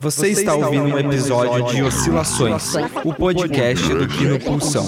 Você, Você está, está ouvindo um episódio de Oscilações, o podcast do Kino Pulsão.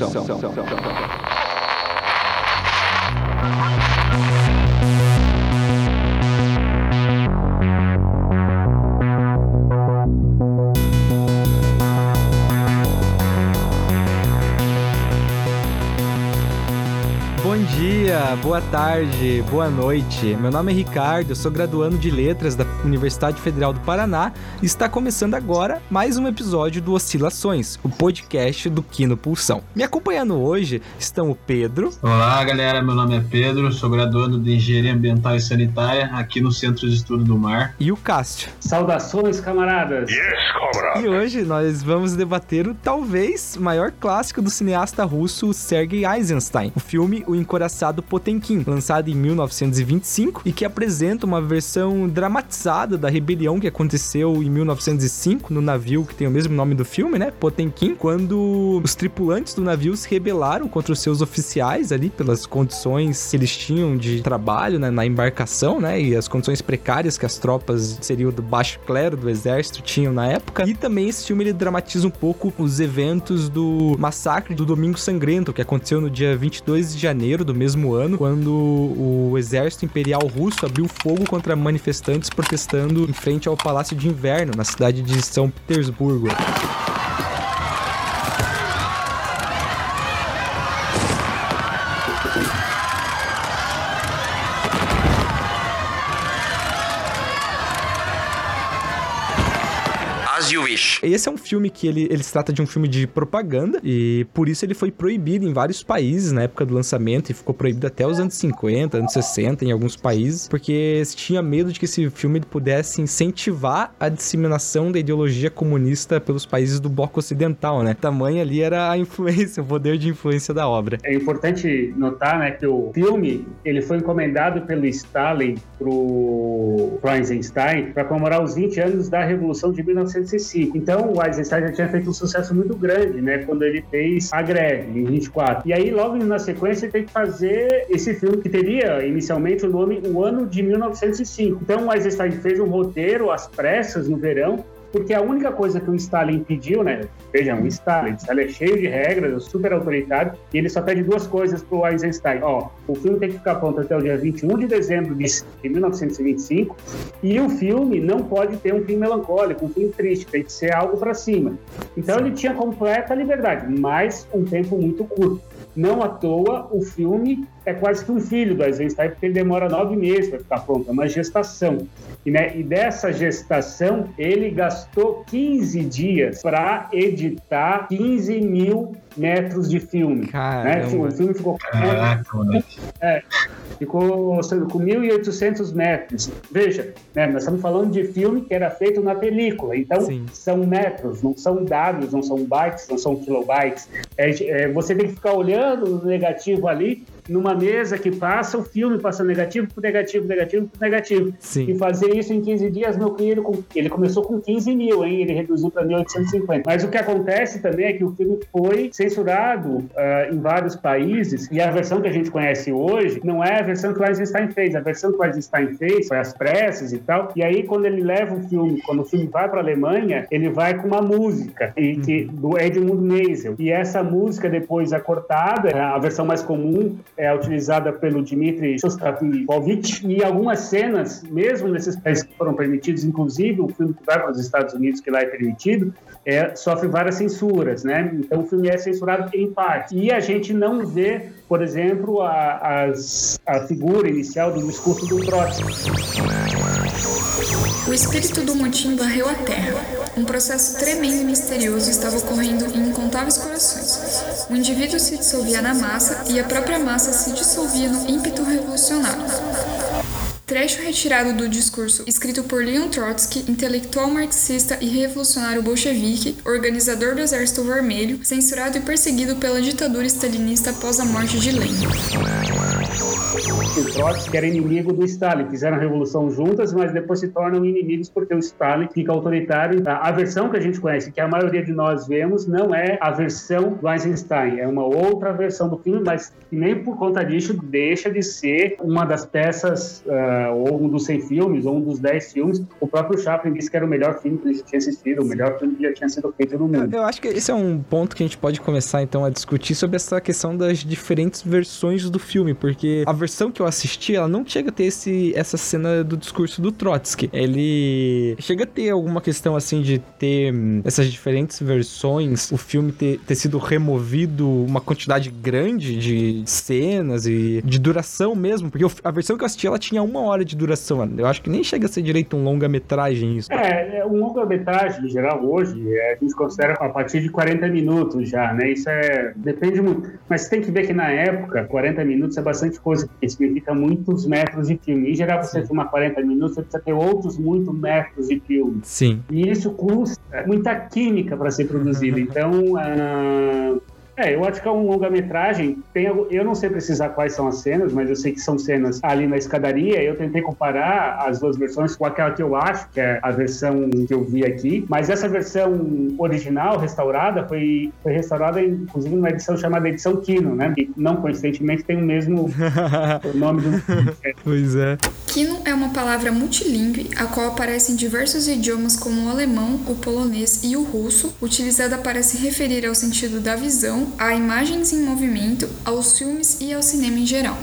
Boa tarde, boa noite. Meu nome é Ricardo, eu sou graduando de Letras da Universidade Federal do Paraná e está começando agora mais um episódio do Oscilações, o podcast do Quino Pulsão. Me acompanhando hoje estão o Pedro. Olá, galera, meu nome é Pedro, sou graduando de Engenharia Ambiental e Sanitária aqui no Centro de Estudo do Mar. E o Cássio. Saudações, camaradas. Yes, camarada. E hoje nós vamos debater o talvez maior clássico do cineasta russo Sergei Eisenstein, o filme O Encoraçado Potemkin, lançado em 1925 e que apresenta uma versão dramatizada da rebelião que aconteceu em 1905 no navio que tem o mesmo nome do filme, né? Potemkin, quando os tripulantes do navio se rebelaram contra os seus oficiais ali pelas condições que eles tinham de trabalho né, na embarcação, né? E as condições precárias que as tropas seriam do baixo clero do exército tinham na época. E também esse filme ele dramatiza um pouco os eventos do massacre do Domingo Sangrento, que aconteceu no dia 22 de janeiro do mesmo ano ano, quando o exército imperial russo abriu fogo contra manifestantes protestando em frente ao Palácio de Inverno, na cidade de São Petersburgo. Esse é um filme que ele, ele se trata de um filme de propaganda e por isso ele foi proibido em vários países na época do lançamento e ficou proibido até os anos 50, anos 60 em alguns países, porque se tinha medo de que esse filme pudesse incentivar a disseminação da ideologia comunista pelos países do bloco ocidental, né? Tamanho ali era a influência, o poder de influência da obra. É importante notar, né, que o filme ele foi encomendado pelo Stalin pro Eisenstein para comemorar os 20 anos da Revolução de 1905. Então, o Eisenstein já tinha feito um sucesso muito grande, né? Quando ele fez A Greve, em 24. E aí, logo na sequência, ele tem que fazer esse filme que teria inicialmente o nome O Ano de 1905. Então, o Eisenstein fez um roteiro às pressas no verão porque a única coisa que o Stalin pediu, né? Vejam, o Stalin, Stalin é cheio de regras, é super autoritário, e ele só pede duas coisas pro Eisenstein. Ó, o filme tem que ficar pronto até o dia 21 de dezembro de 1925, e o filme não pode ter um fim melancólico, um fim triste, tem que ser algo para cima. Então ele tinha completa liberdade, mas um tempo muito curto. Não à toa, o filme é quase que um filho do Eisenstein, porque ele demora nove meses para ficar pronto, é uma gestação. E, né, e dessa gestação, ele gastou 15 dias para editar 15 mil metros de filme. Né? O filme ficou. Caraca, é, ficou com 1.800 metros. Veja, né, nós estamos falando de filme que era feito na película, então Sim. são metros, não são dados, não são bytes, não são kilobytes. É, é, você tem que ficar olhando o negativo ali numa mesa que passa o filme, passa negativo por negativo, negativo por negativo. Sim. E fazer isso em 15 dias, meu querido, ele começou com 15 mil, hein? Ele reduziu para 1.850. Mas o que acontece também é que o filme foi censurado uh, em vários países e a versão que a gente conhece hoje não é a versão que o Eisenstein fez. A versão que o Eisenstein fez foi as pressas e tal. E aí, quando ele leva o filme, quando o filme vai para a Alemanha, ele vai com uma música e, que, do Edmund Meisel. E essa música depois é cortada, a versão mais comum é utilizada pelo Dmitry Shostakovich e algumas cenas, mesmo nesses países que foram permitidos, inclusive o filme que vai para os Estados Unidos, que lá é permitido, é, sofre várias censuras, né? Então o filme é censurado em parte. E a gente não vê, por exemplo, a, a, figura inicial do discurso do Trotsky. O espírito do motim varreu a terra. Um processo tremendo e misterioso estava ocorrendo em incontáveis corações. O indivíduo se dissolvia na massa e a própria massa se dissolvia no ímpeto revolucionário. Trecho retirado do discurso escrito por Leon Trotsky, intelectual marxista e revolucionário bolchevique, organizador do Exército Vermelho, censurado e perseguido pela ditadura stalinista após a morte de Lenin. O Trotsky era inimigo do Stalin. Fizeram a revolução juntas, mas depois se tornam inimigos porque o Stalin fica autoritário. A versão que a gente conhece, que a maioria de nós vemos, não é a versão do Eisenstein, é uma outra versão do filme, mas nem por conta disso deixa de ser uma das peças, uh, ou um dos 100 filmes, ou um dos 10 filmes. O próprio Chaplin disse que era o melhor filme que ele tinha assistido, o melhor filme que já tinha sido feito no mundo. Eu, eu acho que esse é um ponto que a gente pode começar então a discutir sobre essa questão das diferentes versões do filme, porque a versão que eu assisti, ela não chega a ter esse, essa cena do discurso do Trotsky. Ele chega a ter alguma questão assim de ter hum, essas diferentes versões, o filme ter, ter sido removido uma quantidade grande de cenas e de duração mesmo, porque a versão que eu assisti ela tinha uma hora de duração. Eu acho que nem chega a ser direito um longa-metragem isso. É, é, um longa-metragem em geral hoje é, a gente considera a partir de 40 minutos já, né? Isso é depende muito, mas tem que ver que na época 40 minutos é bastante coisa, significa muitos metros de filme. Em geral, você filmar 40 minutos, você precisa ter outros muitos metros de filme. Sim. E isso custa muita química para ser produzido. Então, uh, é, eu acho que é um longa-metragem. Tem, eu não sei precisar quais são as cenas, mas eu sei que são cenas ali na escadaria. Eu tentei comparar as duas versões com aquela que eu acho, que é a versão que eu vi aqui. Mas essa versão original, restaurada, foi, foi restaurada, inclusive, numa edição chamada Edição Kino, né? Que não coincidentemente tem o mesmo nome do. pois é. Kino é uma palavra multilingüe, a qual aparece em diversos idiomas como o alemão, o polonês e o russo, utilizada para se referir ao sentido da visão a imagens em movimento, aos filmes e ao cinema em geral.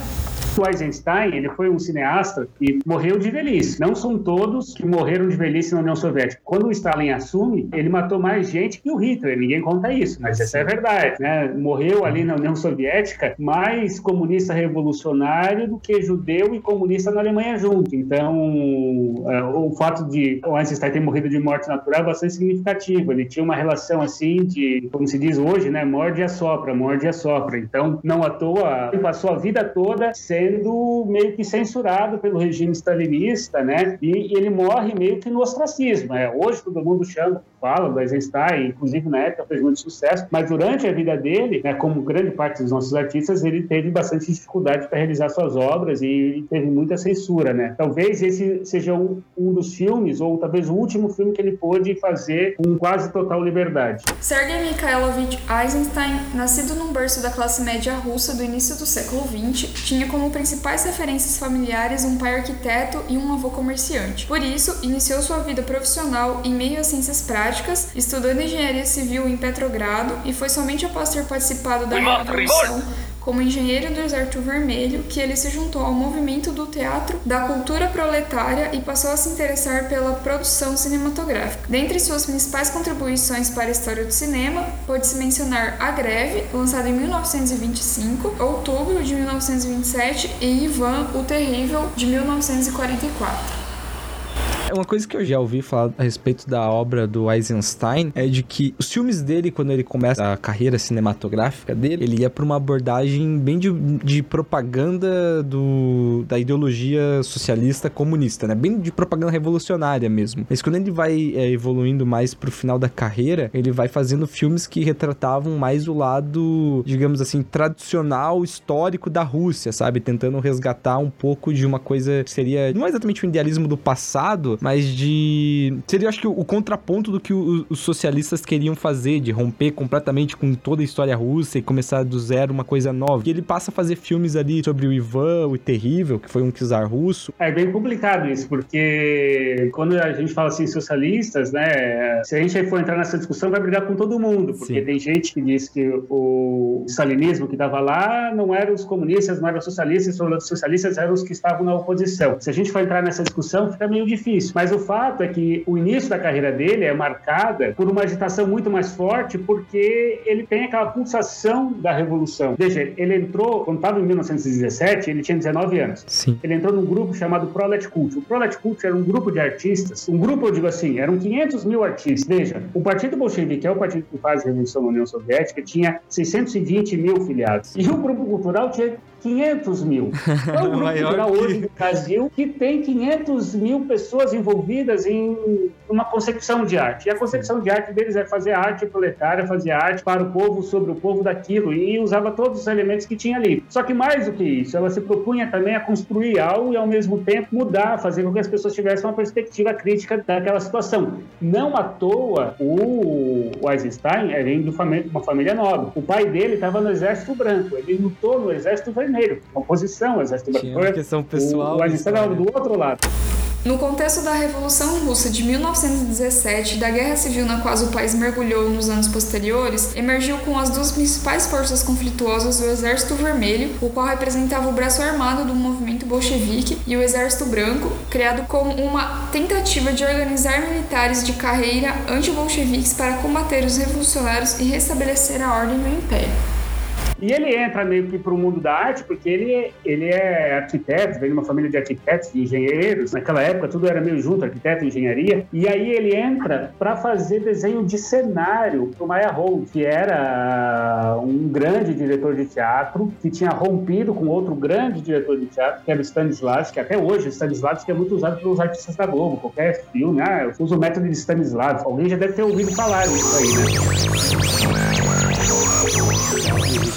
O Eisenstein, ele foi um cineasta que morreu de velhice. Não são todos que morreram de velhice na União Soviética. Quando o Stalin assume, ele matou mais gente que o Hitler. Ninguém conta isso, mas essa é verdade. Né? Morreu ali na União Soviética mais comunista revolucionário do que judeu e comunista na Alemanha junto. Então, é, o fato de o Einstein ter morrido de morte natural é bastante significativo. Ele tinha uma relação assim de, como se diz hoje, né, morde a sopra, morde a sopra. Então, não à toa, ele passou a vida toda sendo meio que censurado pelo regime stalinista, né? E, e ele morre meio que no ostracismo. É, hoje todo mundo chama fala do Eisenstein, inclusive na época fez muito sucesso, mas durante a vida dele, né, como grande parte dos nossos artistas, ele teve bastante dificuldade para realizar suas obras e teve muita censura, né? Talvez esse seja um, um, dos filmes, ou talvez o último filme que ele pôde fazer com quase total liberdade. Sergei Mikhailovich Eisenstein, nascido num berço da classe média russa do início do século XX, tinha como principais referências familiares um pai arquiteto e um avô comerciante. Por isso, iniciou sua vida profissional em meio às ciências práticas práticas, estudando engenharia civil em Petrogrado e foi somente após ter participado da Revolução como engenheiro do Exército Vermelho que ele se juntou ao movimento do teatro da cultura proletária e passou a se interessar pela produção cinematográfica. Dentre suas principais contribuições para a história do cinema, pode-se mencionar A Greve, lançada em 1925, Outubro de 1927 e Ivan o Terrível, de 1944. É uma coisa que eu já ouvi falar a respeito da obra do Eisenstein é de que os filmes dele, quando ele começa a carreira cinematográfica dele, ele ia para uma abordagem bem de, de propaganda do, da ideologia socialista comunista, né? Bem de propaganda revolucionária mesmo. Mas quando ele vai é, evoluindo mais pro final da carreira, ele vai fazendo filmes que retratavam mais o lado, digamos assim, tradicional, histórico da Rússia, sabe? Tentando resgatar um pouco de uma coisa que seria não é exatamente o idealismo do passado, mas de. Seria, acho que, o, contraponto do que o, os socialistas queriam fazer, de romper completamente com toda a história russa e começar do zero uma coisa nova. E ele passa a fazer filmes ali sobre o Ivan, o Terrível, que foi um czar russo. É bem complicado isso, porque quando a gente fala assim, socialistas, né? Se a gente for entrar nessa discussão, vai brigar com todo mundo, porque Sim. tem gente que diz que o stalinismo que estava lá não eram os comunistas, não eram os socialistas, os socialistas eram os que estavam na oposição. Se a gente for entrar nessa discussão, fica meio difícil isso. Mas o fato é que o início da carreira dele é marcada por uma agitação muito mais forte, porque ele tem aquela pulsação da revolução. Veja, ele entrou, quando estava em 1917, ele tinha 19 anos. Sim. Ele entrou num grupo chamado Prolet Cult. O Prolet Cult era um grupo de artistas, um grupo, eu digo assim, eram 500 mil artistas. Veja, o Partido Bolchevique, que é o partido que faz a revolução na União Soviética, tinha 620 mil filiados. E o grupo cultural tinha 500 mil. É o grupo cultural que... hoje do Brasil que tem 500 mil pessoas envolvidas em uma concepção de arte. E a concepção de arte deles é fazer arte proletária, fazer arte para o povo, sobre o povo daquilo, e usava todos os elementos que tinha ali. Só que mais do que isso, ela se propunha também a construir algo e ao mesmo tempo mudar, fazer com que as pessoas tivessem uma perspectiva crítica daquela situação. Não à toa, o Eisenstein vem de uma família nobre. O pai dele estava no Exército Branco, ele lutou no Exército Vermelho, oposição ao Exército Branco. Tinha uma questão pessoal. O, o Eisenstein estava do outro lado. No contexto da Revolução Russa de 1917 e da Guerra Civil na qual o país mergulhou nos anos posteriores, emergiu com as duas principais forças conflituosas o Exército Vermelho, o qual representava o braço armado do movimento bolchevique, e o Exército Branco, criado como uma tentativa de organizar militares de carreira anti-bolcheviques para combater os revolucionários e restabelecer a ordem no Império. E ele entra meio que para o mundo da arte, porque ele, ele é arquiteto, vem de uma família de arquitetos, de engenheiros. Naquela época tudo era meio junto, arquiteto e engenharia. E aí ele entra para fazer desenho de cenário para o Maya Hall, que era um grande diretor de teatro, que tinha rompido com outro grande diretor de teatro, que era o Stanislavski, até hoje Stanislavski é muito usado pelos artistas da Globo. Qualquer filme, ah, eu uso o método de Stanislavski. Alguém já deve ter ouvido falar nisso aí, né?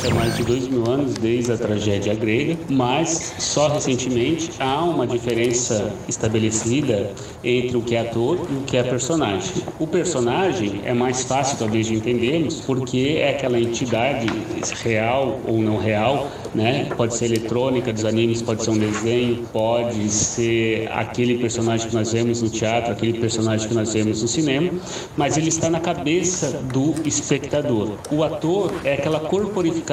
Há mais de dois mil anos, desde a tragédia grega, mas só recentemente há uma diferença estabelecida entre o que é ator e o que é personagem. O personagem é mais fácil talvez de entendermos porque é aquela entidade real ou não real, né? Pode ser eletrônica dos animes, pode ser um desenho, pode ser aquele personagem que nós vemos no teatro, aquele personagem que nós vemos no cinema, mas ele está na cabeça do espectador. O ator é aquela corporificação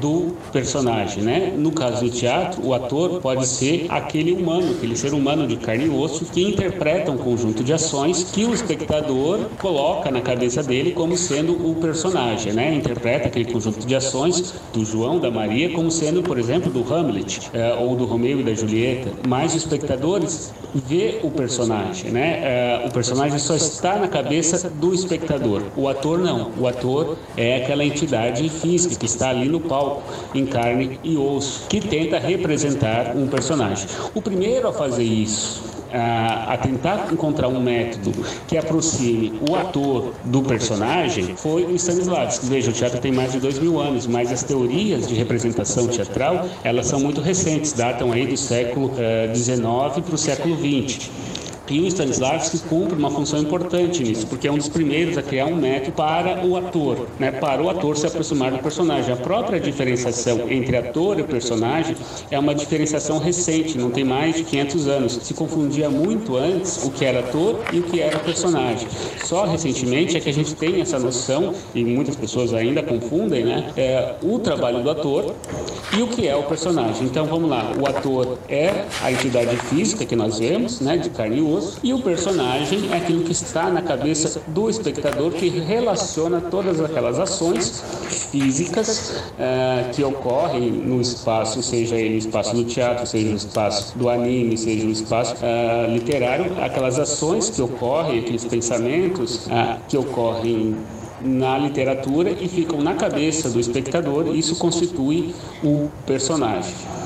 do personagem, né? No caso do teatro, o ator pode ser aquele humano, aquele ser humano de carne e osso que interpreta um conjunto de ações que o espectador coloca na cabeça dele como sendo o personagem, né? Interpreta aquele conjunto de ações do João, da Maria, como sendo, por exemplo, do Hamlet é, ou do Romeu e da Julieta. Mas os espectadores vê o personagem, né? É, o personagem só está na cabeça do espectador. O ator não. O ator é aquela entidade física que está ali no palco, em carne e osso, que tenta representar um personagem. O primeiro a fazer isso a, a, tentar encontrar um método que aproxime o ator do personagem foi o Stanislavski. Veja, o teatro tem mais de dois mil anos, mas as teorias de representação teatral elas são muito recentes, datam aí do século XIX para o século XX. E o Stanislavski cumpre uma função importante nisso, porque é um dos primeiros a criar um método para o ator, né, para o ator se aproximar do personagem. A própria diferenciação entre ator e personagem é uma diferenciação recente, não tem mais de 500 anos. Se confundia muito antes o que era ator e o que era personagem. Só recentemente é que a gente tem essa noção, e muitas pessoas ainda confundem, né, é, o trabalho do ator e o que é o personagem. Então vamos lá, o ator é a entidade física que nós vemos, né, de carne e osso, e o personagem é aquilo que está na cabeça do espectador que relaciona todas aquelas ações físicas uh, que ocorrem no espaço, seja ele no espaço do teatro, seja no espaço do anime, seja no espaço uh, literário, aquelas ações que ocorrem, aqueles pensamentos uh, que ocorrem na literatura e ficam na cabeça do espectador, isso constitui o personagem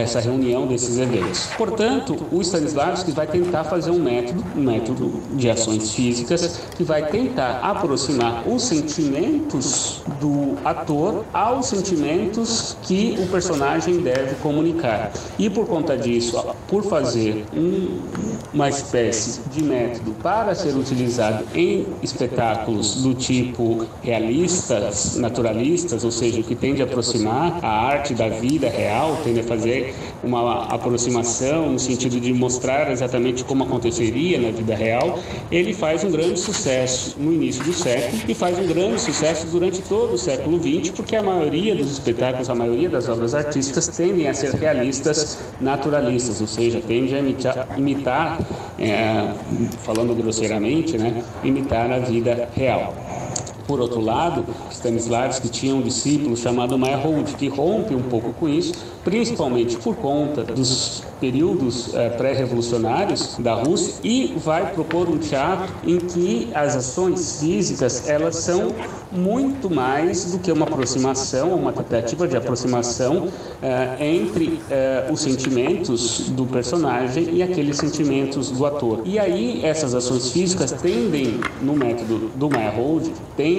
essa reunião desses eventos. Portanto, o Stanislavski vai tentar fazer um método, um método de ações físicas que vai tentar aproximar os sentimentos do ator aos sentimentos que o personagem deve comunicar. E por conta disso, por fazer um, uma espécie de método para ser utilizado em espetáculos do tipo realistas, naturalistas, ou seja, que tende a aproximar a arte da vida real, tende a fazer uma aproximação no sentido de mostrar exatamente como aconteceria na vida real, ele faz um grande sucesso no início do século e faz um grande sucesso durante todo o século XX, porque a maioria dos espetáculos, a maioria das obras artísticas tendem a ser realistas naturalistas, ou seja, tendem a imitar, imitar é, falando grosseiramente, né, imitar a vida real. Por outro lado, Stanislavski tinha um discípulo chamado Meyerhold, que rompe um pouco com isso, principalmente por conta dos períodos eh, pré-revolucionários da Rússia e vai propor um teatro em que as ações físicas elas são muito mais do que uma aproximação, uma tentativa de aproximação eh, entre eh, os sentimentos do personagem e aqueles sentimentos do ator. E aí essas ações físicas tendem, no método do Meyerhold, tendem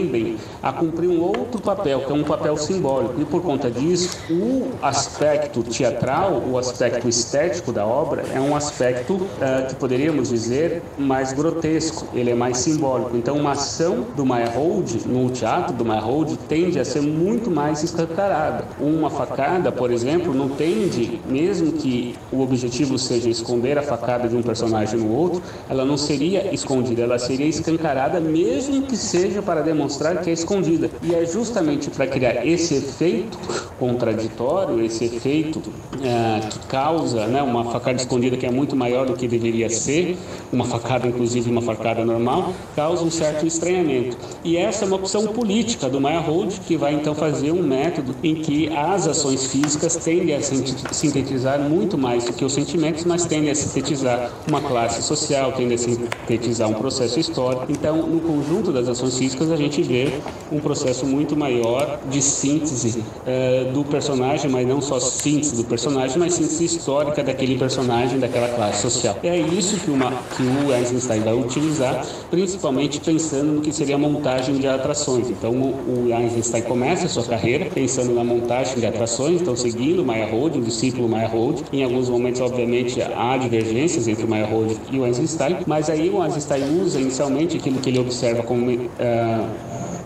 a cumprir um outro papel, que é um papel simbólico. E por conta disso, o aspecto teatral, o aspecto estético da obra é um aspecto uh, que poderíamos dizer mais grotesco, ele é mais simbólico. Então, uma ação do Meyerhold, no teatro do Meyerhold, tende a ser muito mais escancarada. Uma facada, por exemplo, não tende, mesmo que o objetivo seja esconder a facada de um personagem no outro, ela não seria escondida, ela seria escancarada, mesmo que seja para demonstrar que é escondida. E é justamente para criar esse efeito contraditório, esse efeito é, que causa né, uma facada escondida que é muito maior do que deveria ser, uma facada, inclusive uma facada normal, causa um certo estranhamento. E essa é uma opção política do Meyerhold, que vai então fazer um método em que as ações físicas tendem a sintetizar muito mais do que os sentimentos, mas tendem a sintetizar uma classe social, tendem a sintetizar um processo histórico. Então, no conjunto das ações físicas, a gente vê um processo muito maior de síntese uh, do personagem, mas não só síntese do personagem, mas síntese histórica daquele personagem, daquela classe social. É isso que, uma, que o Eisenstein vai utilizar, principalmente pensando no que seria a montagem de atrações. Então, o, o Eisenstein começa a sua carreira pensando na montagem de atrações, então seguindo o Meyerhold, o discípulo Meyerhold. Em alguns momentos, obviamente, há divergências entre o Meyerhold e o Eisenstein, mas aí o Eisenstein usa inicialmente aquilo que ele observa como uh,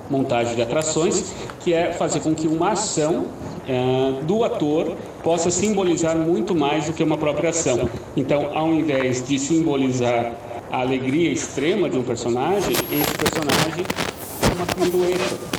montagem de atrações, que é fazer com que uma ação uh, do ator possa simbolizar muito mais do que uma própria ação. Então, ao invés de simbolizar a alegria extrema de um personagem, esse personagem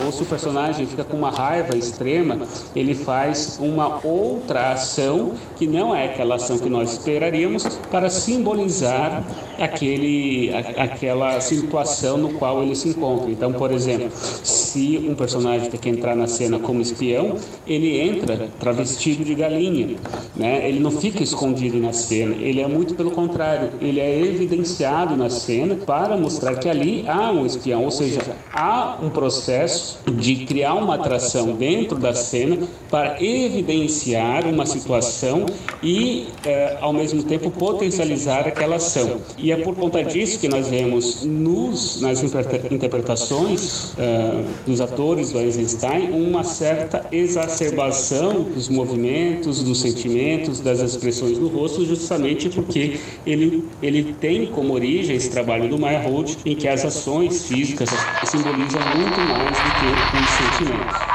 Ou se o personagem fica com uma raiva extrema, ele faz uma outra ação que não é aquela ação que nós esperaríamos para simbolizar aquele, a, aquela situação no qual ele se encontra. Então, por exemplo, se um personagem tem que entrar na cena como espião, ele entra travestido de galinha, né? Ele não fica escondido na cena, ele é muito pelo contrário, ele é evidenciado na cena para mostrar que ali há um espião, ou seja, há um processo de criar uma atração dentro da cena para evidenciar uma situação e, é, ao mesmo tempo, potencializar aquela ação. E é por conta disso que nós vemos nos, nas interpretações é, dos atores do Eisenstein uma certa exacerbação dos movimentos, dos sentimentos, das expressões do rosto, justamente porque ele, ele tem como origem esse trabalho do Meyerhold, em que as ações físicas simbolizam muito mais do que os sentimentos.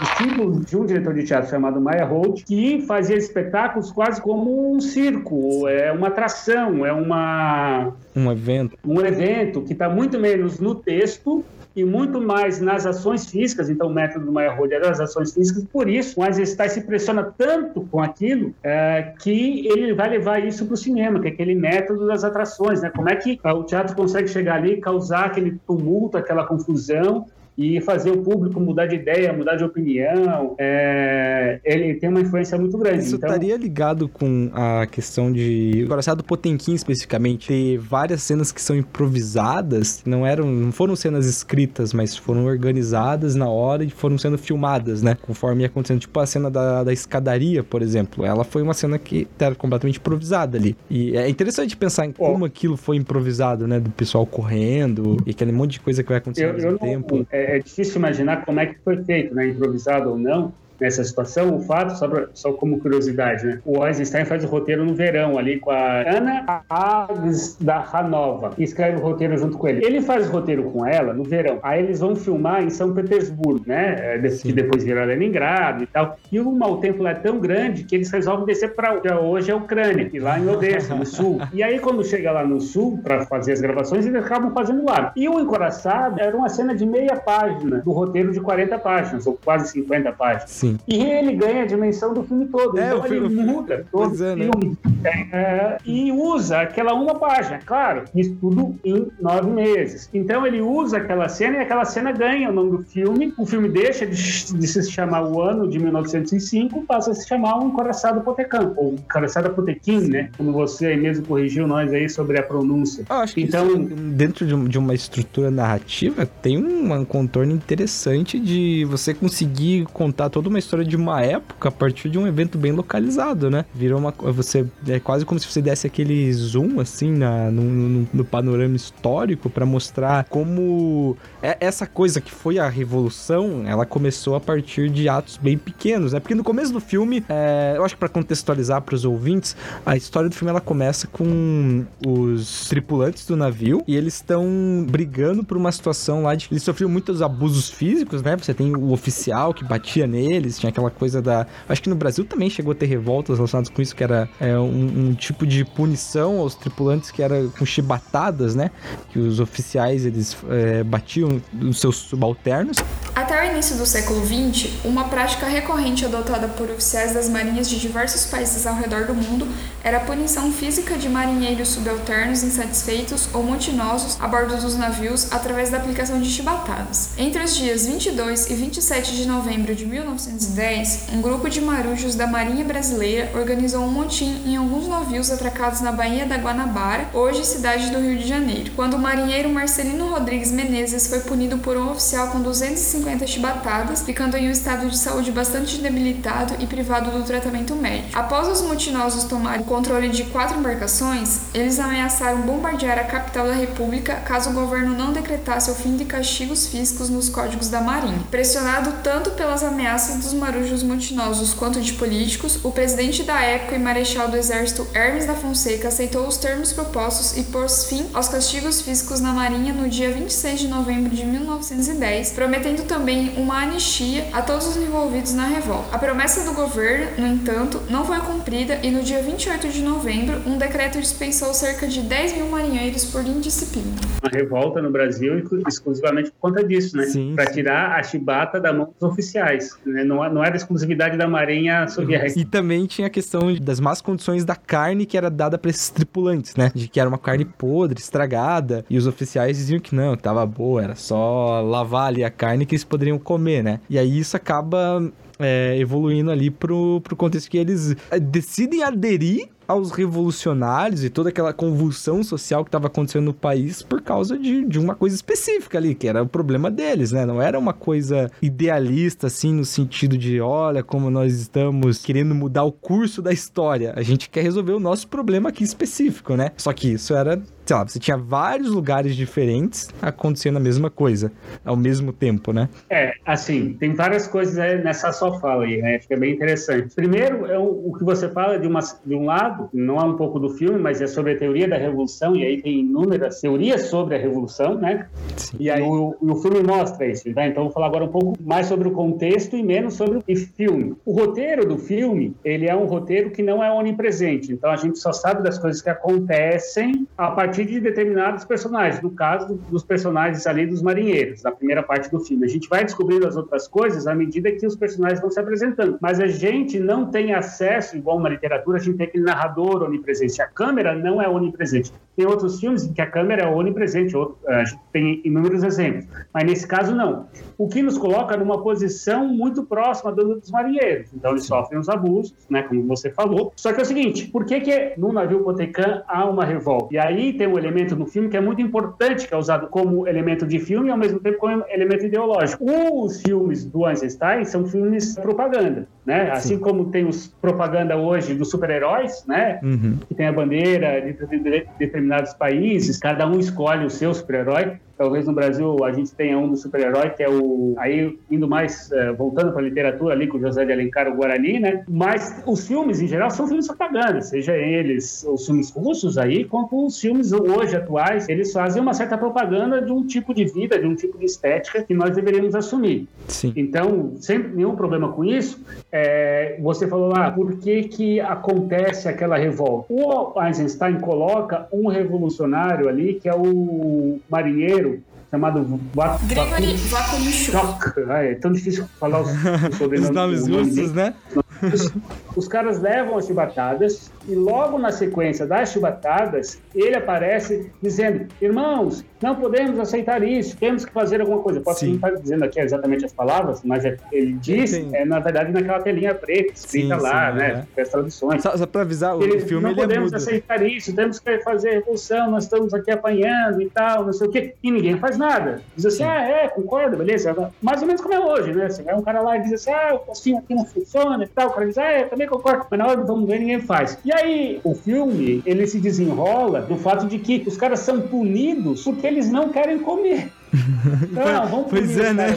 Discípulo de um diretor de teatro chamado Maya Holt, que fazia espetáculos quase como um circo, é uma atração, é uma um evento, um evento que está muito menos no texto e muito mais nas ações físicas. Então, o método do Maya Holt era as ações físicas. Por isso, o Eisenstein se pressiona tanto com aquilo é, que ele vai levar isso para o cinema, que é aquele método das atrações. Né? Como é que o teatro consegue chegar ali, causar aquele tumulto, aquela confusão e fazer o público mudar de ideia, mudar de opinião. É, ele tem uma influência muito grande. Isso então... estaria ligado com a questão de. O Coraçado Potemkin, especificamente, ter várias cenas que são improvisadas, não eram, não foram cenas escritas, mas foram organizadas na hora e foram sendo filmadas, né? Conforme ia acontecendo. Tipo a cena da, da escadaria, por exemplo. Ela foi uma cena que era completamente improvisada ali. E é interessante pensar em como oh. aquilo foi improvisado, né? Do pessoal correndo e aquele monte de coisa que vai acontecer eu, ao mesmo não, tempo. É, é, difícil imaginar como é que foi feito, né, improvisado ou não, nessa situação. O fato, só, pra, só como curiosidade, né? O Eisenstein faz o roteiro no verão ali com a Ana Alves da Hanova e escreve o roteiro junto com ele. Ele faz o roteiro com ela no verão. Aí eles vão filmar em São Petersburgo, né? É, que depois virou Leningrado e tal. E o mau tempo é tão grande que eles resolvem descer para hoje é a Ucrânia, e lá em Odessa, no sul. E aí quando chega lá no sul para fazer as gravações, eles acabam fazendo lá. E o Encoraçado era uma cena de meia página do roteiro de 40 páginas, ou quase 50 páginas. Sim. Sim. E ele ganha a dimensão do filme todo. É, então o filme- ele muda todo Pois é, o né? filme. É, e usa aquela uma página. Claro, isso tudo em nove meses. Então ele usa aquela cena e aquela cena ganha o nome do filme. O filme deixa de, de se chamar o ano de 1905, passa a se chamar o Encoraçado Potecan, ou Encoraçado Potequim, né? Como você aí mesmo corrigiu nós aí sobre a pronúncia. Eu acho que Então- isso, dentro de, um- uma estrutura narrativa, tem um, um contorno interessante de você conseguir contar toda uma história de uma época a partir de um evento bem localizado, né? Virou uma. Você, é quase como se você desse aquele zoom, assim, na, no, no- no panorama histórico pra mostrar como é- essa coisa que foi a revolução, ela começou a partir de atos bem pequenos, né? Porque no começo do filme, é, eu acho que pra contextualizar pros ouvintes, a história do filme ela começa com os tripulantes do navio e eles estão brigando por uma situação lá de eles sofriam muitos abusos físicos, né? Você tem o oficial que batia tinha aquela coisa da, acho que no Brasil também chegou a ter revoltas relacionadas com isso, que era é, um, um tipo de punição aos tripulantes que era com chibatadas, né? Que os oficiais eles é, batiam os seus subalternos. Até o início do século XX, uma prática recorrente adotada por oficiais das marinhas de diversos países ao redor do mundo era a punição física de marinheiros subalternos insatisfeitos ou motinosos a bordo dos navios através da aplicação de chibatadas. Entre os dias 22 e 27 de novembro de 1910, um grupo de marujos da Marinha Brasileira organizou um motim em alguns navios atracados na Baía da Guanabara, hoje cidade do Rio de Janeiro, quando o marinheiro Marcelino Rodrigues Menezes foi punido por um oficial com 250 chibatadas, ficando em um estado de saúde bastante debilitado e privado do tratamento médico. Após os mutinosos tomarem controle de quatro embarcações, eles ameaçaram bombardear a capital da República caso o governo não decretasse o fim de castigos físicos nos códigos da Marinha. Pressionado tanto pelas ameaças dos marujos mutinosos quanto de políticos, o presidente da época e marechal do exército Hermes da Fonseca aceitou os termos propostos e pôs fim aos castigos físicos na Marinha no dia 26 de novembro de 1910, prometendo também uma anistia a todos os envolvidos na revolta. A promessa do governo, no entanto, não foi cumprida e no dia 28 de novembro, um decreto dispensou cerca de 10 mil marinheiros por indisciplina. Uma revolta no Brasil exclusivamente por conta disso, né? Sim, Para tirar a chibata da mão dos oficiais. Né? Não, não era exclusividade da Marinha Soviética. E também tinha a questão das más condições da carne que era dada pra esses tripulantes, né? De que era uma carne podre, estragada, e os oficiais diziam que não, que tava boa, era só lavar ali a carne que eles poderiam comer, né? E aí isso acaba é, evoluindo ali pro, pro contexto que eles é, decidem aderir aos revolucionários e toda aquela convulsão social que estava acontecendo no país por causa de, de uma coisa específica ali, que era o problema deles, né? Não era uma coisa idealista, assim, no sentido de, olha como nós estamos querendo mudar o curso da história. A gente quer resolver o nosso problema aqui específico, né? Só que isso era, sei lá, você tinha vários lugares diferentes acontecendo a mesma coisa ao mesmo tempo, né? É, assim, tem várias coisas né, nessa sua fala aí, né? É bem interessante. Primeiro, é o, o que você fala de, uma, de um lado, não é um pouco do filme, mas é sobre a teoria da revolução, e aí tem inúmeras teorias sobre a revolução, né? Sim. E aí o, o filme mostra isso, tá? Então vou falar agora um pouco mais sobre o contexto e menos sobre o filme. O roteiro do filme, ele é um roteiro que não é onipresente, então a gente só sabe das coisas que acontecem a partir de determinados personagens, no caso dos personagens ali dos marinheiros, da primeira parte do filme. A gente vai descobrindo as outras coisas à medida que os personagens vão se apresentando, mas a gente não tem acesso, igual uma literatura, a gente tem aquele narrador onipresente. A câmera não é onipresente. Tem outros filmes em que a câmera é onipresente, outro- a gente tem inúmeros exemplos, mas nesse caso não. O que nos coloca numa posição muito próxima do- dos marinheiros. Então eles sofrem os abusos, né, como você falou. Só que é o seguinte, por que que no navio Potecan há uma revolta? E aí tem um elemento no filme que é muito importante, que é usado como elemento de filme e ao mesmo tempo como elemento ideológico. Os filmes do Eisenstein são filmes propaganda, né? Assim como tem os propaganda hoje dos super-heróis, né? Uhum. que tem a bandeira de, de- de determinados países, cada um escolhe o seu super-herói. Talvez no Brasil a gente tenha um do super-herói, que é o. Aí, indo mais, eh, voltando para a literatura ali com o José de Alencar, o Guarani, né? Mas os filmes, em geral, são filmes propaganda, seja eles os filmes russos aí, quanto os filmes hoje atuais, eles fazem uma certa propaganda de um tipo de vida, de um tipo de estética que nós deveríamos assumir. Sim. Então, sem nenhum problema com isso, é, você falou lá, por que, que acontece aquela revolta? O Eisenstein coloca um revolucionário ali, que é o marinheiro chamado Va Gregory Vakulichuk. É tão difícil falar os, os sobrenomes. os nomes russos, né? Os, caras levam as chibatadas e logo na sequência das chibatadas, ele aparece dizendo: Irmãos, não podemos aceitar isso, temos que fazer alguma coisa. Posso não estar dizendo aqui exatamente as palavras, mas é, ele diz, é, na verdade, naquela telinha preta, escrita sim, lá, sim, né? É. As traduções. Só, só para avisar, o ele, filme não ele é podemos aceitar isso, temos que fazer revolução, nós estamos aqui apanhando e tal, não sei o quê. E ninguém faz nada. Diz assim: sim. ah, é, concordo, beleza. Mais ou menos como é hoje, né? Você vai um cara lá e diz assim: ah, o postinho aqui não funciona e tal. O cara diz: ah, é, também concordo. Mas na hora vamos ver, ninguém faz. E aí, o filme, ele se desenrola do fato de que os caras são punidos porque eles não querem comer. Não, vamos pois é, né?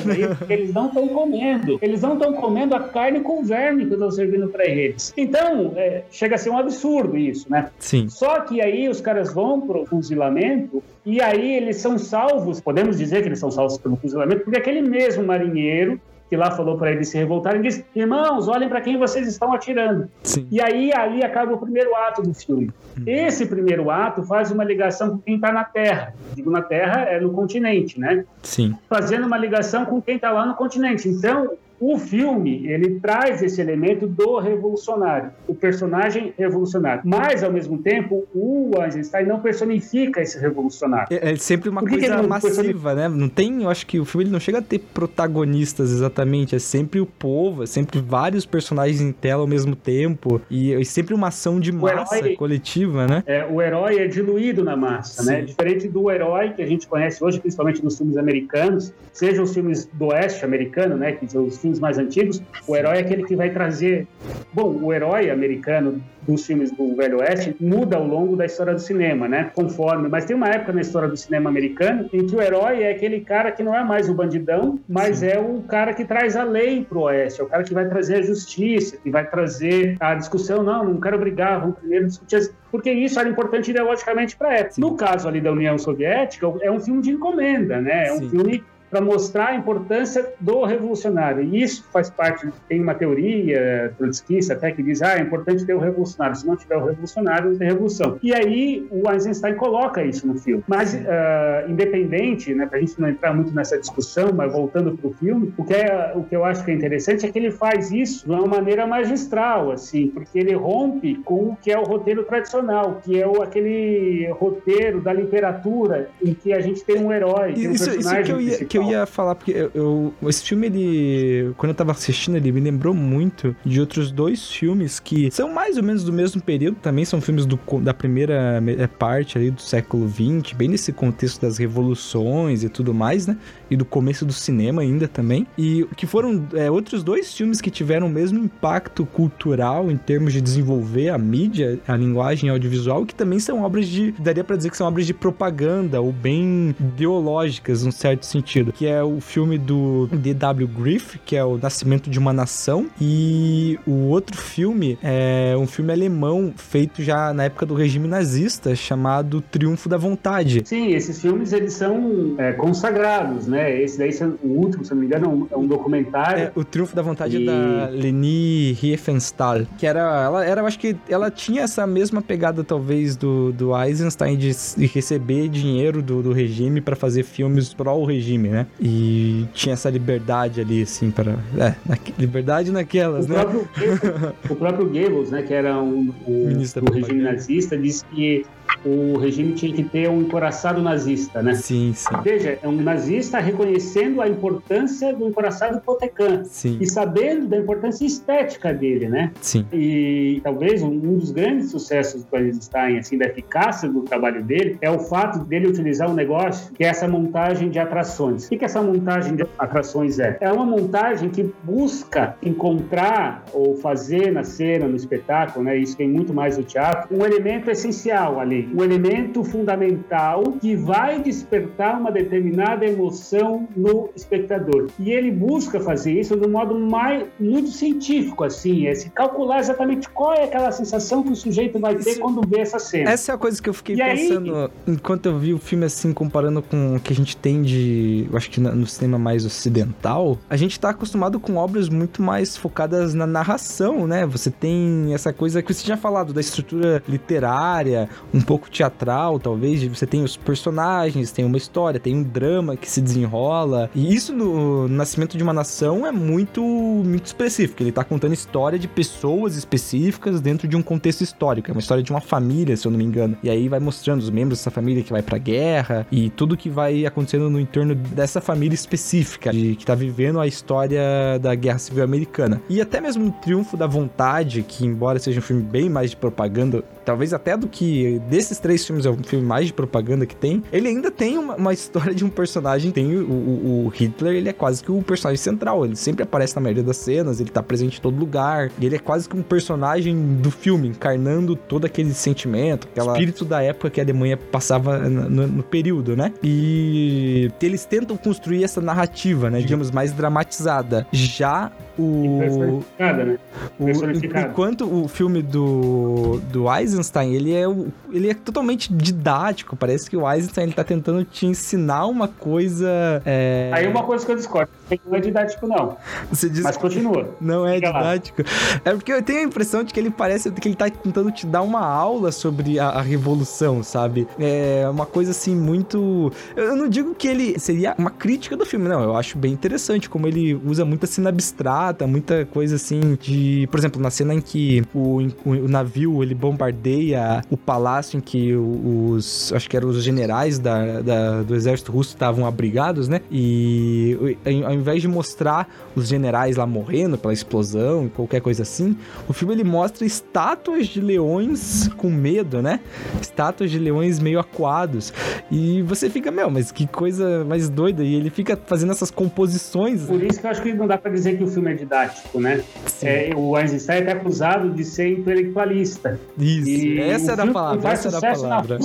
Eles não estão comendo. Eles não estão comendo a carne com verme que estão servindo para eles. Então, é, chega a ser um absurdo isso, né? Sim. Só que aí os caras vão pro fuzilamento e aí eles são salvos, podemos dizer que eles são salvos pelo fuzilamento, porque aquele mesmo marinheiro que lá falou para eles se revoltarem, disse: Irmãos, olhem para quem vocês estão atirando. Sim. E aí ali acaba o primeiro ato do filme. Hum. Esse primeiro ato faz uma ligação com quem está na Terra. Digo na Terra, é no continente, né? Sim. Fazendo uma ligação com quem está lá no continente. Então, o filme, ele traz esse elemento do revolucionário, o personagem revolucionário. Mas, ao mesmo tempo, o Einstein não personifica esse revolucionário. É, é sempre uma coisa massiva, né? Não tem, eu acho que o filme ele não chega a ter protagonistas exatamente, é sempre o povo, é sempre vários personagens em tela ao mesmo tempo e é sempre uma ação de massa herói, coletiva, né? É, o herói é diluído na massa, né? Sim. né? Diferente do herói que a gente conhece hoje, principalmente nos filmes americanos, sejam os filmes do oeste americano, né, que são os filmes filmes mais antigos, o herói é aquele que vai trazer. Bom, o herói americano dos filmes do Velho Oeste muda ao longo da história do cinema, né? Conforme. Mas tem uma época na história do cinema americano em que o herói é aquele cara que não é mais o bandidão, mas Sim. é o cara que traz a lei pro Oeste, é o cara que vai trazer a justiça, que vai trazer a discussão. Não, não quero brigar, vamos primeiro discutir. Porque isso era importante ideologicamente para a época. Sim. No caso ali da União Soviética, é um filme de encomenda, né? É um Sim. filme para mostrar a importância do revolucionário. E isso faz parte, tem uma teoria trotskista até que diz, ah, é importante ter o revolucionário, se não tiver o revolucionário, não tem revolução. E aí o Eisenstein coloca isso no filme. Mas, uh, independente, né, para a gente não entrar muito nessa discussão, mas voltando para o filme, o que, é, o que eu acho que é interessante é que ele faz isso de uma maneira magistral, assim, porque ele rompe com o que é o roteiro tradicional, que é o, aquele roteiro da literatura em que a gente tem um herói, tem um isso, personagem isso que eu ia, que eu ia falar, porque eu, eu, esse filme, ele. Quando eu tava assistindo, ele me lembrou muito de outros dois filmes que são mais ou menos do mesmo período, também são filmes do, da primeira é, parte ali do século XX, bem nesse contexto das revoluções e tudo mais, né? E do começo do cinema ainda também. E que foram é, outros dois filmes que tiveram o mesmo impacto cultural em termos de desenvolver a mídia, a linguagem audiovisual, que também são obras de. daria para dizer que são obras de propaganda ou bem ideológicas, num certo sentido que é o filme do D.W. Griff, que é o Nascimento de uma Nação, e o outro filme é um filme alemão feito já na época do regime nazista, chamado Triunfo da Vontade. Sim, esses filmes eles são é, consagrados, né? Esse daí, o último, se não me engano, é um, é um documentário. É, o Triunfo da Vontade e... é da Leni Riefenstahl, que era, ela era, eu acho que ela tinha essa mesma pegada talvez do, do Eisenstein de, de receber dinheiro do, do regime para fazer filmes pró o regime, né? E tinha essa liberdade ali, assim, para. É, liberdade naquelas, o né? Próprio, o próprio Goebbels, né, que era um, o, o regime nazista, disse que o regime tinha que ter um encoraçado nazista, né? Sim, sim. Veja, é um nazista reconhecendo a importância do encoraçado Potecan sim. e sabendo da importância estética dele, né? Sim. E talvez um, um dos grandes sucessos do Eisenstein, assim, da eficácia do trabalho dele, é o fato dele utilizar um negócio que é essa montagem de atrações. O que, que essa montagem de atrações é? É uma montagem que busca encontrar ou fazer na cena, no espetáculo, né? Isso tem muito mais no teatro, um elemento essencial ali um elemento fundamental que vai despertar uma determinada emoção no espectador. E ele busca fazer isso de um modo mais, muito científico, assim, é se calcular exatamente qual é aquela sensação que o sujeito vai ter isso, quando vê essa cena. Essa é a coisa que eu fiquei e pensando aí, enquanto eu vi o filme, assim, comparando com o que a gente tem de, eu acho que no cinema mais ocidental, a gente tá acostumado com obras muito mais focadas na narração, né? Você tem essa coisa que você tinha falado da estrutura literária, um pouco teatral, talvez. Você tem os personagens, tem uma história, tem um drama que se desenrola. E isso no Nascimento de uma Nação é muito, muito específico. Ele tá contando história de pessoas específicas dentro de um contexto histórico. É uma história de uma família, se eu não me engano. E aí vai mostrando os membros dessa família que vai pra guerra e tudo que vai acontecendo no entorno dessa família específica, de, que tá vivendo a história da Guerra Civil Americana. E até mesmo o Triunfo da Vontade, que embora seja um filme bem mais de propaganda, talvez até do que desses três filmes é o filme mais de propaganda que tem, ele ainda tem uma, uma história de um personagem, tem o, o, o, Hitler, ele é quase que o personagem central, ele sempre aparece na maioria das cenas, ele tá presente em todo lugar, ele é quase que um personagem do filme, encarnando todo aquele sentimento, aquele espírito da época que a Alemanha passava no, no período, né? E eles tentam construir essa narrativa, né, digamos, mais dramatizada. Já o. Né? o enquanto o filme do, do Eisenstein, ele é, ele é totalmente didático. Parece que o Eisenstein ele tá tentando te ensinar uma coisa. É... Aí uma coisa que eu discordo. Não é didático, não. Você diz Mas continua. Não é Fica didático. Lá. É porque eu tenho a impressão de que ele parece que ele tá tentando te dar uma aula sobre a, a revolução, sabe? É uma coisa assim muito. Eu não digo que ele seria uma crítica do filme, não. Eu acho bem interessante como ele usa muita cena abstrata, muita coisa assim de. Por exemplo, na cena em que o, o, o navio ele bombardeia o palácio em que os. Acho que eram os generais da, da do exército russo estavam abrigados, né? E ao invés de mostrar os generais lá morrendo pela explosão e qualquer coisa assim, o filme ele mostra estátuas de leões com medo, né? Estátuas de leões meio acuados. E você fica, meu, mas que coisa mais doida. E ele fica fazendo essas composições. Por isso que eu acho que não dá pra dizer que o filme é didático, né? É, o Einstein é até acusado de ser intelectualista. Isso, e essa era a palavra. Essa era a palavra.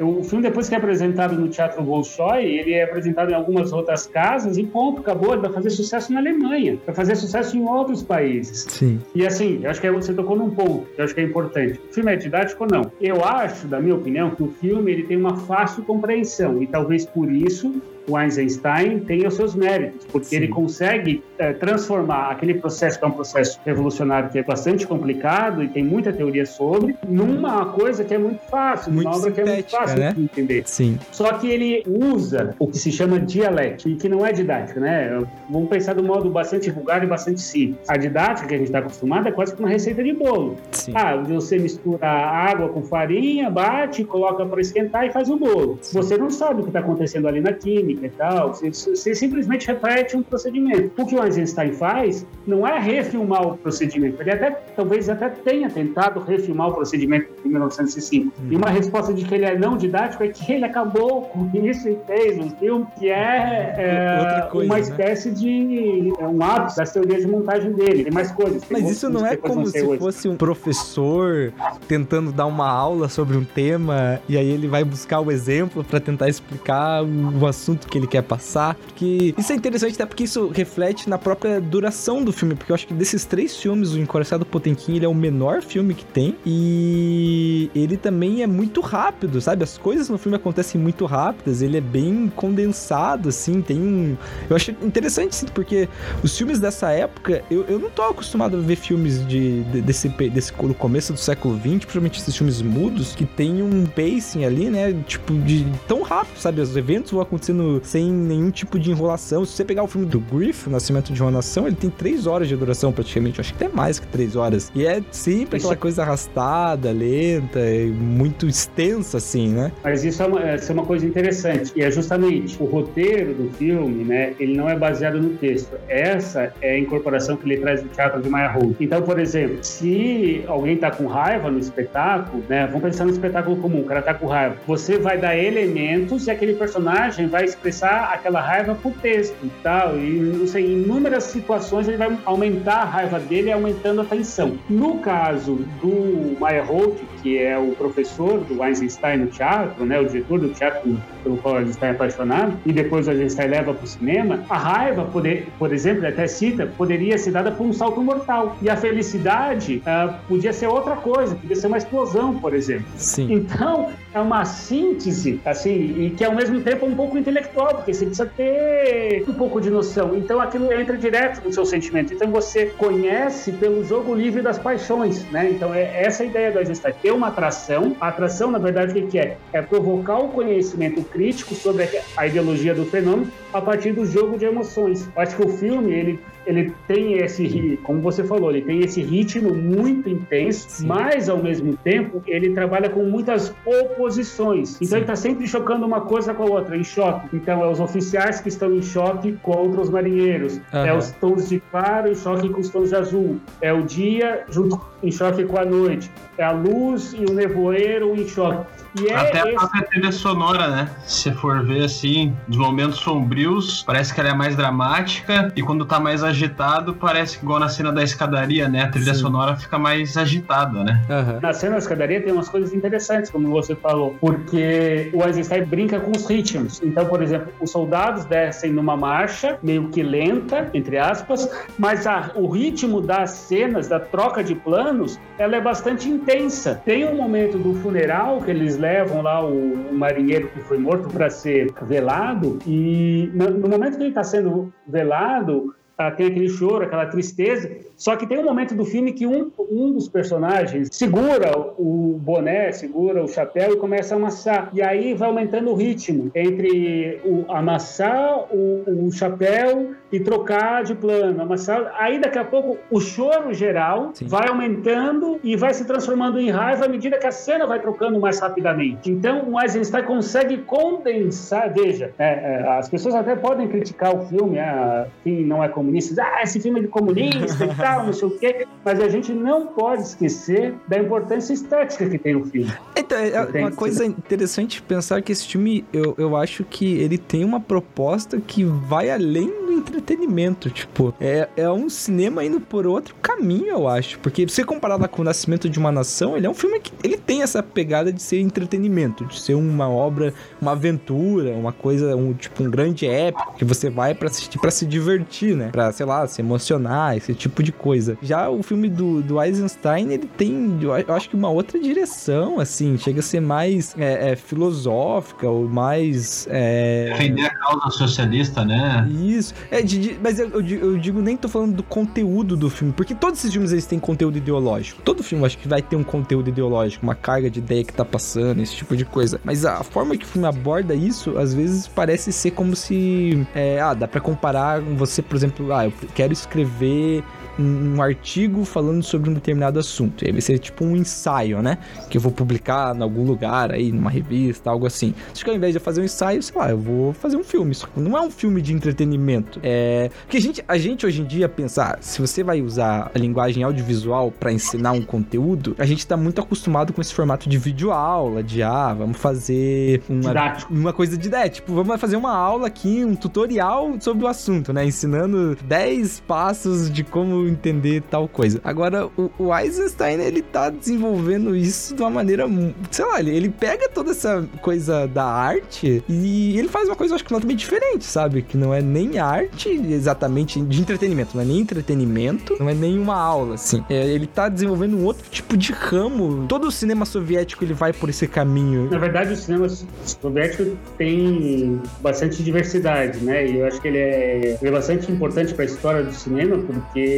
O filme, depois que é apresentado no Teatro Bolshoi, ele é apresentado em algumas outras casas e ponto, acabou. Ele vai fazer sucesso na Alemanha, vai fazer sucesso em outros países. Sim. E assim, eu acho que você tocou num ponto que eu acho que é importante. O filme é didático ou não? Eu acho, da minha opinião, que o filme ele tem uma fácil compreensão e talvez por isso o Einstein tem os seus méritos, porque Sim. ele consegue é, transformar aquele processo, que é um processo revolucionário que é bastante complicado e tem muita teoria sobre, numa coisa que é muito fácil, muito uma obra que é muito fácil né? de entender. Sim. Só que ele usa o que se chama dialética, e que não é didática, né? Vamos pensar um modo bastante vulgar e bastante simples. A didática que a gente está acostumado é quase como uma receita de bolo. Sim. Ah, você mistura água com farinha, bate, coloca para esquentar e faz o bolo. Sim. Você não sabe o que está acontecendo ali na química, e tal, você, você, simplesmente repete um procedimento. O que o Eisenstein faz não é refilmar o procedimento, ele até talvez até tenha tentado refilmar o procedimento em 1905. Hum. E uma resposta de que ele é não didático é que ele acabou com isso e fez um filme que é, é coisa, uma né? espécie né? de é um ápice das teorias de montagem dele. Tem mais coisas. Mas isso não é como se hoje. fosse um professor tentando dar uma aula sobre um tema e aí ele vai buscar o exemplo para tentar explicar o assunto que ele quer passar. Porque isso é interessante, até porque isso reflete na própria duração do filme. Porque eu acho que desses três filmes, o Encoraçado Potemkin, ele é o menor filme que tem. E ele também é muito rápido, sabe? As coisas no filme acontecem muito rápidas. Ele é bem condensado, assim. Tem um. Eu acho interessante, sim, porque os filmes dessa época, eu, eu não tô acostumado a ver filmes de, de desse, desse do começo do século XX, principalmente esses filmes mudos, que tem um pacing ali, né? Tipo, de tão rápido, sabe? Os eventos vão acontecendo sem nenhum tipo de enrolação. Se você pegar o filme do Griff, Nascimento de uma Nação, ele tem três horas de duração praticamente. Eu acho que até mais que três horas. E é sempre aquela coisa arrastada, lenta, muito extensa, assim, né? Mas isso é uma, isso é uma coisa interessante. E é justamente o roteiro do filme, né? Ele não é baseado no texto. Essa é a incorporação que ele traz do teatro de Maya Holt. Então, por exemplo, se alguém tá com raiva no espetáculo, né? Vamos pensar no espetáculo comum, o cara tá com raiva. Você vai dar elementos e aquele personagem vai expressar aquela raiva por texto e tal. E, não sei, em inúmeras situações ele vai aumentar a raiva dele aumentando a tensão. No caso do Meyerhold, que é o professor do Einstein no teatro, né, o diretor do teatro pelo qual Einstein é apaixonado, e depois o Einstein leva para o cinema, a raiva, poder, por exemplo, ele até cita, poderia ser dada por um salto mortal. E a felicidade uh, podia ser outra coisa, podia ser uma explosão, por exemplo. Sim. Então, é uma síntese, assim, e que ao mesmo tempo é um pouco intelectual intelectual, porque você precisa ter um pouco de noção. Então aquilo entra direto no seu sentimento. Então você conhece pelo jogo livre das paixões, né? Então é essa a ideia do Eisenstein, ter uma atração. A atração, na verdade, o que é? É provocar o conhecimento crítico sobre a ideologia do fenômeno a partir do jogo de emoções. Eu acho que o filme, ele ele tem esse, como você falou, ele tem esse ritmo muito intenso, Sim. mas ao mesmo tempo ele trabalha com muitas oposições. Então Sim. ele está sempre chocando uma coisa com a outra, em choque. Então é os oficiais que estão em choque contra os marinheiros, uhum. é os tons de claro em choque com os tons de azul, é o dia junto em choque com a noite, é a luz e o nevoeiro em choque. E é Até esse... a própria trilha sonora, né? Se for ver assim, dos momentos sombrios, parece que ela é mais dramática, e quando tá mais agitado, parece que igual na cena da escadaria, né? A trilha Sim. sonora fica mais agitada, né? Uhum. Na cena da escadaria tem umas coisas interessantes, como você falou, porque o Eisenstein brinca com os ritmos. Então, por exemplo, os soldados descem numa marcha, meio que lenta, entre aspas, mas a, o ritmo das cenas, da troca de planos, ela é bastante intensa. Tem um momento do funeral que eles levam lá o, o marinheiro que foi morto para ser velado, e no, momento que ele está sendo velado, ah, tem aquele choro, aquela tristeza. Só que tem um momento do filme que um, um dos personagens segura o boné, segura o chapéu e começa a amassar. E aí vai aumentando o ritmo entre o amassar o, o chapéu e trocar de plano, amassar. Aí daqui a pouco o choro geral Sim. vai aumentando e vai se transformando em raiva à medida que a cena vai trocando mais rapidamente. Então o Eisenstein consegue condensar. Veja, é, é, as pessoas até podem criticar o filme, ah, quem não é comunista, ah, esse filme é de comunista e tal, não sei o quê, mas a gente não pode esquecer da importância estética que tem o filme. É uma coisa interessante pensar que esse filme, eu, eu acho que ele tem uma proposta que vai além do entretenimento. Tipo, é, é um cinema indo por outro caminho, eu acho. Porque se comparar com o Nascimento de uma Nação, ele é um filme que ele tem essa pegada de ser entretenimento, de ser uma obra, uma aventura, uma coisa, um tipo um grande épico que você vai para assistir para se divertir, né? Para, sei lá, se emocionar, esse tipo de coisa. Já o filme do, do Eisenstein, ele tem, eu acho que uma outra direção, assim, chega a ser mais é, é, filosófica ou mais. É... Defender a causa socialista, né? Isso. É, de, de, mas eu, eu, digo, nem tô falando do conteúdo do filme, porque todos esses filmes eles têm conteúdo ideológico. Todo filme acho que vai ter um conteúdo ideológico, uma carga de ideia que tá passando, esse tipo de coisa. Mas a forma que o filme aborda isso, às vezes parece ser como se. É, ah, dá pra comparar você, por exemplo, ah, eu quero escrever um artigo falando sobre um determinado assunto. E aí vai ser tipo um ensaio, né? Que eu vou publicar em algum lugar aí, numa revista, algo assim. Acho que ao invés de fazer um ensaio, sei lá, eu vou fazer um filme. Só que não é um filme de entretenimento. É. Porque a gente, a gente hoje em dia pensar, se você vai usar a linguagem audiovisual para ensinar um conteúdo, a gente tá muito acostumado com esse formato de vídeo aula, de ah, vamos fazer uma, uma coisa de ideia. Tipo, vamos fazer uma aula aqui, um tutorial sobre o assunto, né? Ensinando 10 passos de como entender tal coisa. Agora, o, o Eisenstein, ele tá desenvolvendo isso de uma maneira, sei lá, ele, ele pega toda essa coisa da arte e ele faz uma coisa, acho que completamente diferente, sabe? Que não é nem arte exatamente de entretenimento, não é nem entretenimento, não é nem uma aula, assim. É, ele tá desenvolvendo um outro tipo de ramo. Todo o cinema soviético, ele vai por esse caminho. Na verdade, o cinema soviético tem bastante diversidade, né? E eu acho que ele é, ele é bastante importante para a história do cinema, porque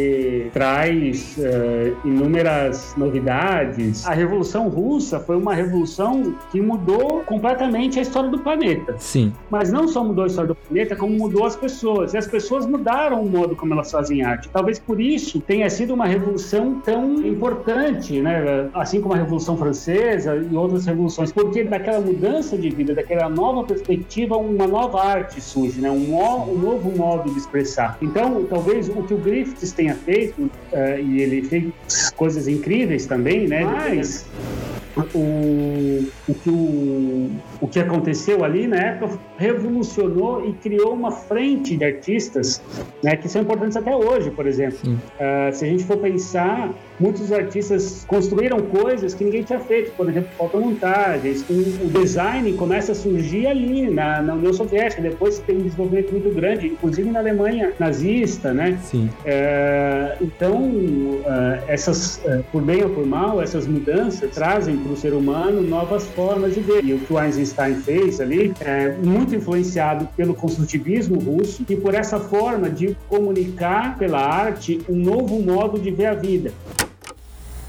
traz uh, inúmeras novidades. A Revolução Russa foi uma revolução que mudou completamente a história do planeta. Sim. Mas não só mudou a história do planeta, como mudou as pessoas. E as pessoas mudaram o modo como elas fazem arte. Talvez por isso tenha sido uma revolução tão importante, né? Assim como a Revolução Francesa e outras revoluções, porque daquela mudança de vida, daquela nova perspectiva, uma nova arte surge, né? Um, um novo modo de expressar. Então, talvez o que o Griffiths tenha feito, uh, e ele fez coisas incríveis também, né? Mas o, o, que, o, o que aconteceu ali na época revolucionou e criou uma frente de artistas né, que são importantes até hoje, por exemplo. Uh, se a gente for pensar, muitos artistas construíram coisas que ninguém tinha feito, por exemplo, fotomontagens. O, o design começa a surgir ali na, na, União Soviética, depois tem um desenvolvimento muito grande, inclusive na Alemanha nazista, né? Sim. Uh, então, uh, essas, por bem ou por mal, essas mudanças trazem para o ser humano novas formas de ver. E o que o Einstein Eisenstein fez ali, é, muito influenciado pelo construtivismo russo e por essa forma de comunicar pela arte um novo modo de ver a vida.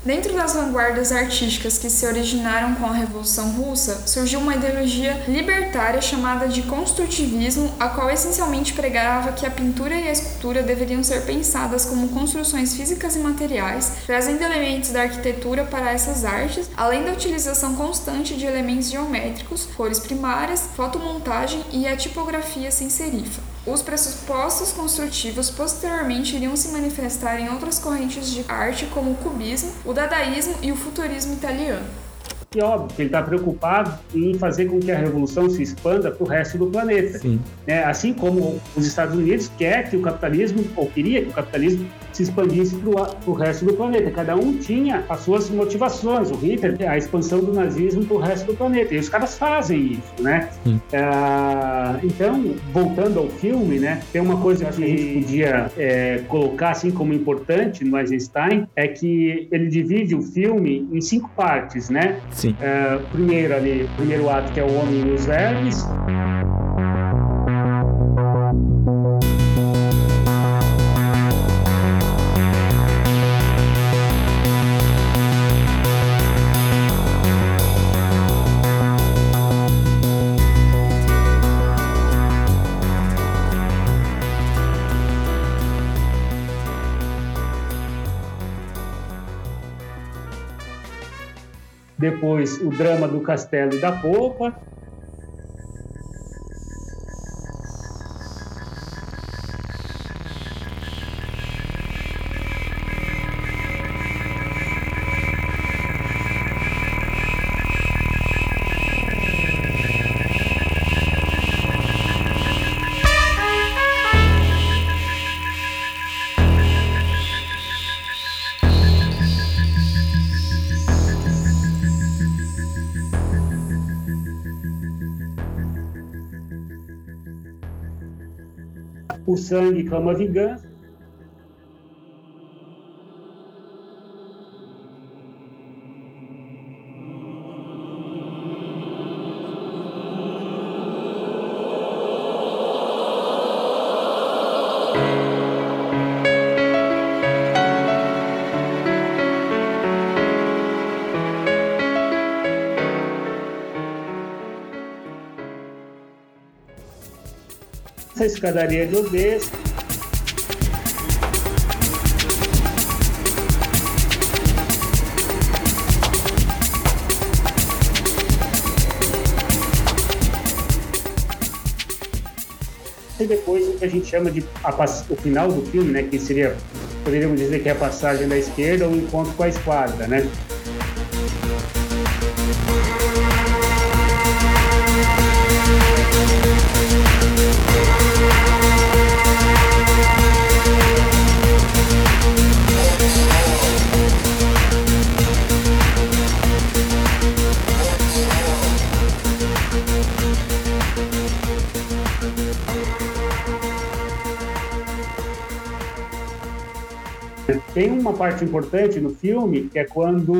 Dentro das vanguardas artísticas que se originaram com a Revolução Russa, surgiu uma ideologia libertária chamada de construtivismo, a qual essencialmente pregava que a pintura e a escultura deveriam ser pensadas como construções físicas e materiais, trazendo elementos da arquitetura para essas artes, além da utilização constante de elementos geométricos, cores primárias, fotomontagem e a tipografia sem serifa. Os pressupostos construtivos posteriormente iriam se manifestar em outras correntes de arte, como o cubismo, o dadaísmo e o futurismo italiano. E óbvio que ele está preocupado em fazer com que a revolução se expanda para o resto do planeta. Né? Assim como os Estados Unidos quer que o capitalismo, ou queria que o capitalismo se expandisse para o resto do planeta. Cada um tinha as suas motivações. O Hitler, a expansão do nazismo para o resto do planeta. E os caras fazem isso, né? Ah, então, voltando ao filme, né? Tem uma coisa que a gente podia é, colocar assim como importante no Eisenstein é que ele divide o filme em cinco partes, né? Sim. É, primeiro ali, primeiro ato que é o Homem e os Vermes. Depois, o drama do castelo e da popa. Sangue clama vingança. Escadaria de Odessa. E depois o que a gente chama de a, o final do filme, né, que seria, poderíamos dizer que é a passagem da esquerda ou o encontro com a esquadra, né? Uma parte importante no filme, que é quando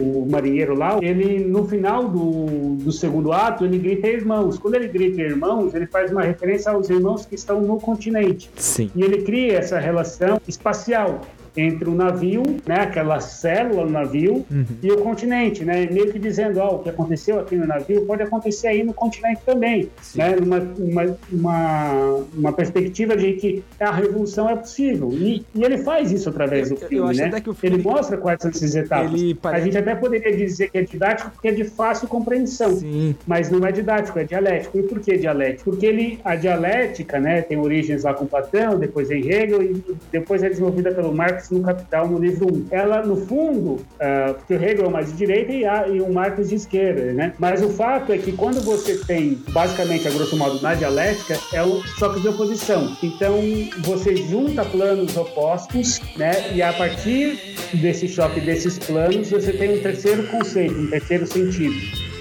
o marinheiro lá, ele, no final do, do segundo ato, ele grita irmãos. Quando ele grita irmãos, ele faz uma referência aos irmãos que estão no continente. Sim. E ele cria essa relação espacial entre o navio, né, aquela célula no navio, uhum. e o continente, né, meio que dizendo, ó, oh, o que aconteceu aqui no navio pode acontecer aí no continente também, Sim. né, numa uma, uma, uma, perspectiva de que a revolução é possível, e, e ele faz isso através eu, do filme, né, filme, ele mostra quais são essas etapas, a gente até poderia dizer que é didático porque é de fácil compreensão, Sim. mas não é didático, é dialético, e por que dialético? Porque ele, a dialética, né, tem origens lá com Platão, depois em Hegel, e depois é desenvolvida pelo Marx Marx no Capital, no livro 1. Ela, no fundo, uh, porque o Hegel é mais de direita e, a, e o Marx de esquerda, né? Mas o fato é que quando você tem, basicamente, a grosso modo, na dialética, é o choque de oposição. Então, você junta planos opostos, né? E a partir desse choque desses planos, você tem um terceiro conceito, um terceiro sentido.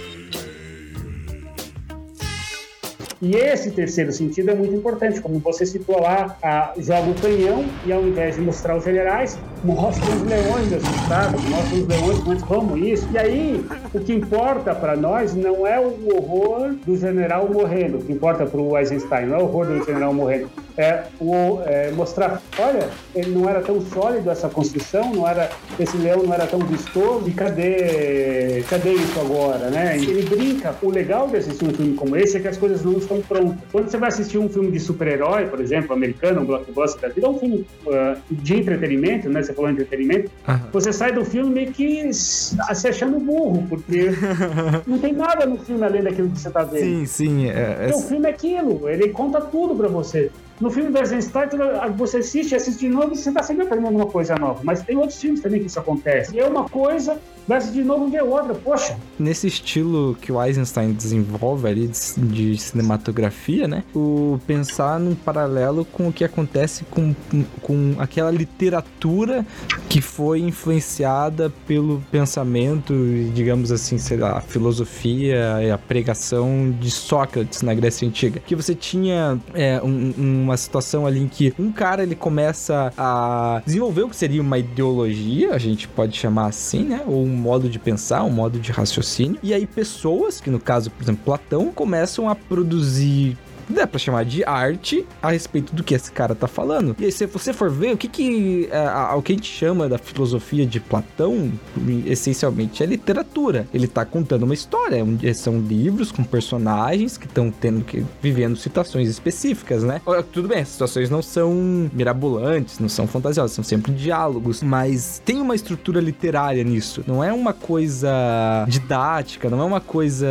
E esse terceiro sentido é muito importante, como você citou lá, a, joga o canhão e ao invés de mostrar os generais, mostra os leões assustados, mostra os leões, mas como isso? E aí, o que importa para nós não é o horror do general morrendo, o que importa para o Eisenstein não é o horror do general morrendo, é, o, é mostrar, olha, ele não era tão sólido essa construção, não era, esse leão não era tão vistoso, e cadê, cadê isso agora, né? Ele brinca, o legal de assistir um filme como esse é que as coisas não estão prontas. Quando você vai assistir um filme de super-herói, por exemplo, americano, um blockbuster da vida, é um filme uh, de entretenimento, né? Você falou de entretenimento, uhum. você sai do filme meio que se achando burro, porque não tem nada no filme além daquilo que você está vendo. Sim, sim. É, é... O filme é aquilo, ele conta tudo para você. No filme do Eisenstein, você assiste, assiste de novo e você está sempre aprendendo uma coisa nova. Mas tem outros filmes também que isso acontece. E é uma coisa, vai de novo e vê outra. Poxa. Nesse estilo que o Eisenstein desenvolve ali de, de cinematografia, né? O pensar num paralelo com o que acontece com, com aquela literatura que foi influenciada pelo pensamento, digamos assim, sei lá, a filosofia e a pregação de Sócrates na Grécia Antiga. Que você tinha é, um, uma uma situação ali em que um cara ele começa a desenvolver o que seria uma ideologia, a gente pode chamar assim, né? Ou um modo de pensar, um modo de raciocínio. E aí pessoas, que no caso, por exemplo, Platão, começam a produzir dá pra chamar de arte a respeito do que esse cara tá falando. E aí, se você for ver, o que que, é, o que a gente chama da filosofia de Platão, essencialmente é literatura. Ele tá contando uma história, são livros com personagens que estão tendo que, vivendo situações específicas, né? Tudo bem, as situações não são mirabolantes, não são fantasiosas, são sempre diálogos, mas tem uma estrutura literária nisso. Não é uma coisa didática, não é uma coisa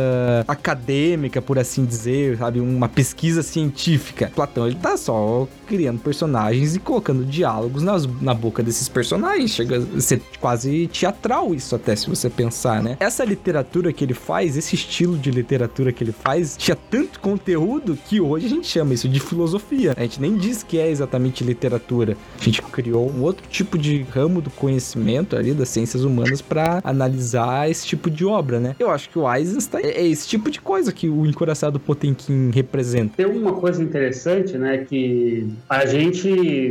acadêmica, por assim dizer, sabe? Uma pesquisa pesquisa científica. Platão, ele tá só criando personagens e colocando diálogos nas, na boca desses personagens. Chega a ser quase teatral isso até, se você pensar, né? Essa literatura que ele faz, esse estilo de literatura que ele faz, tinha tanto conteúdo que hoje a gente chama isso de filosofia. A gente nem diz que é exatamente literatura. A gente criou um outro tipo de ramo do conhecimento ali das ciências humanas para analisar esse tipo de obra, né? Eu acho que o Eisenstein é esse tipo de coisa que o Encoraçado Potemkin representa. Tem uma coisa interessante, né, que a gente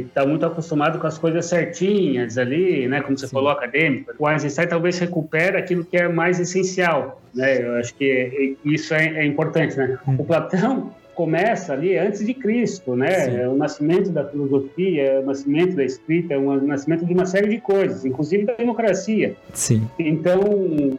está muito acostumado com as coisas certinhas ali, né, como você Sim. falou, acadêmico. O Einstein talvez recupera aquilo que é mais essencial, né? Eu acho que isso é, é importante, né? Hum. O Platão começa ali antes de Cristo, né? É o nascimento da filosofia, é o nascimento da escrita, é o nascimento de uma série de coisas, inclusive da democracia. Sim. Então,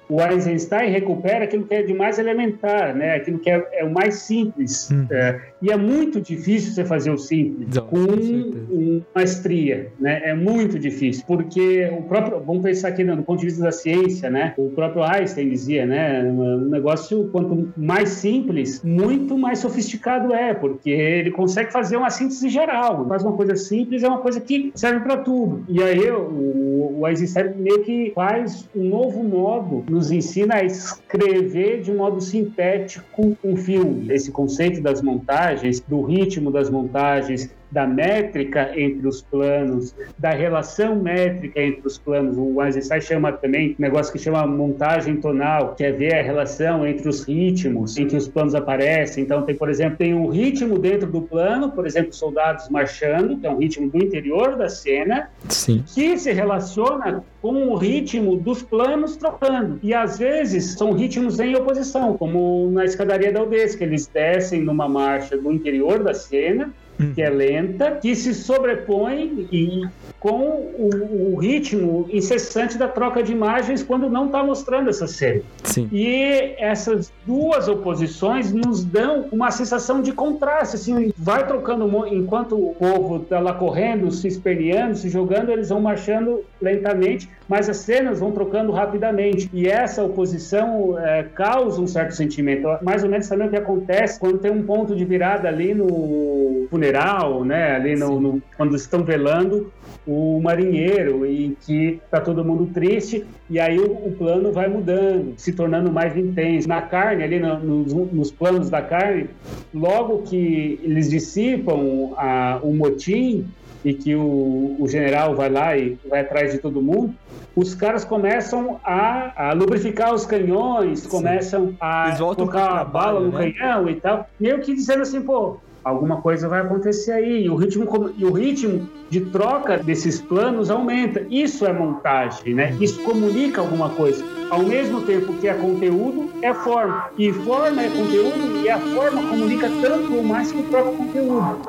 o Eisenstein recupera aquilo que é de mais elementar, né? Aquilo que é, é o mais simples. Hum. É, e é muito difícil você fazer o simples Não, com, com maestria, né? É muito difícil, porque o próprio, vamos pensar aqui no ponto de vista da ciência, né? O próprio Einstein dizia, né? Um negócio quanto mais simples, muito mais sofisticado complicado é, porque ele consegue fazer uma síntese geral. Faz uma coisa simples, é uma coisa que serve para tudo. E aí o, o Eisenstein meio que faz um novo modo, nos ensina a escrever de modo sintético um filme. Esse conceito das montagens, do ritmo das montagens, da métrica entre os planos, da relação métrica entre os planos. O Eisenstein chama também um negócio que chama montagem tonal, que é ver a relação entre os ritmos em que os planos aparecem. Então, tem, por exemplo, tem um ritmo dentro do plano, por exemplo, soldados marchando, que é um ritmo do interior da cena, Sim. que se relaciona com o ritmo dos planos trocando. E às vezes são ritmos em oposição, como na escadaria da Aldez, que eles descem numa marcha do interior da cena que é lenta, que se sobrepõe e com o, o, ritmo incessante da troca de imagens quando não está mostrando essa série. Sim. E essas duas oposições nos dão uma sensação de contraste, assim, vai trocando enquanto o povo está lá correndo, se esperneando, se jogando, eles vão marchando lentamente, mas as cenas vão trocando rapidamente. E essa oposição é, causa um certo sentimento. Mais ou menos também o que acontece quando tem um ponto de virada ali no funeral né? Ali no, no, quando estão velando o marinheiro e que tá todo mundo triste e aí o, o, plano vai mudando, se tornando mais intenso. Na carne, ali no, no, nos planos da carne, logo que eles dissipam a, o motim e que o, o, general vai lá e vai atrás de todo mundo, os caras começam a, a lubrificar os canhões, Sim. começam a colocar a bala no né? canhão e tal, meio que dizendo assim, pô, alguma coisa vai acontecer aí. E o ritmo, e o ritmo de troca desses planos aumenta. Isso é montagem, né? Isso comunica alguma coisa. Ao mesmo tempo que é conteúdo, é forma. E forma é conteúdo e a forma comunica tanto ou mais que o próprio conteúdo.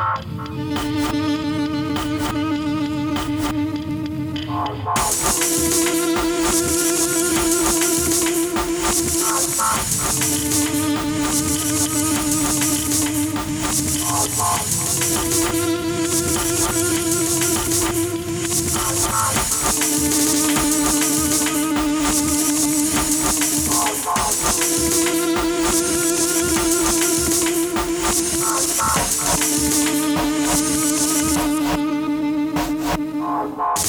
Ele mom.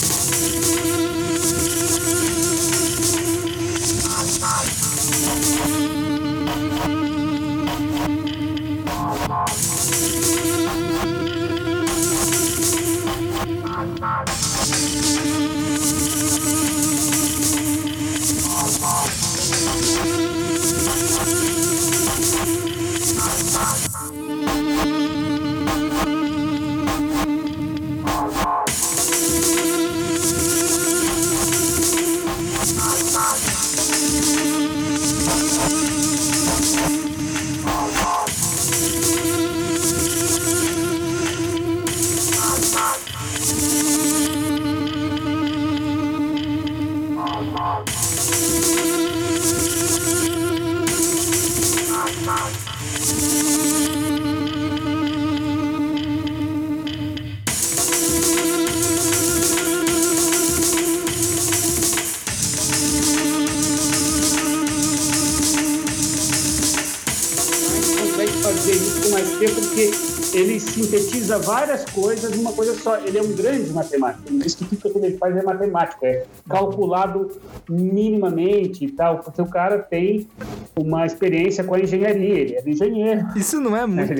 Sintetiza várias coisas numa coisa só. Ele é um grande matemático. Isso que tudo que ele faz é matemático, é calculado minimamente e tal, porque o cara tem uma experiência com a engenharia, ele é engenheiro. Isso não é muito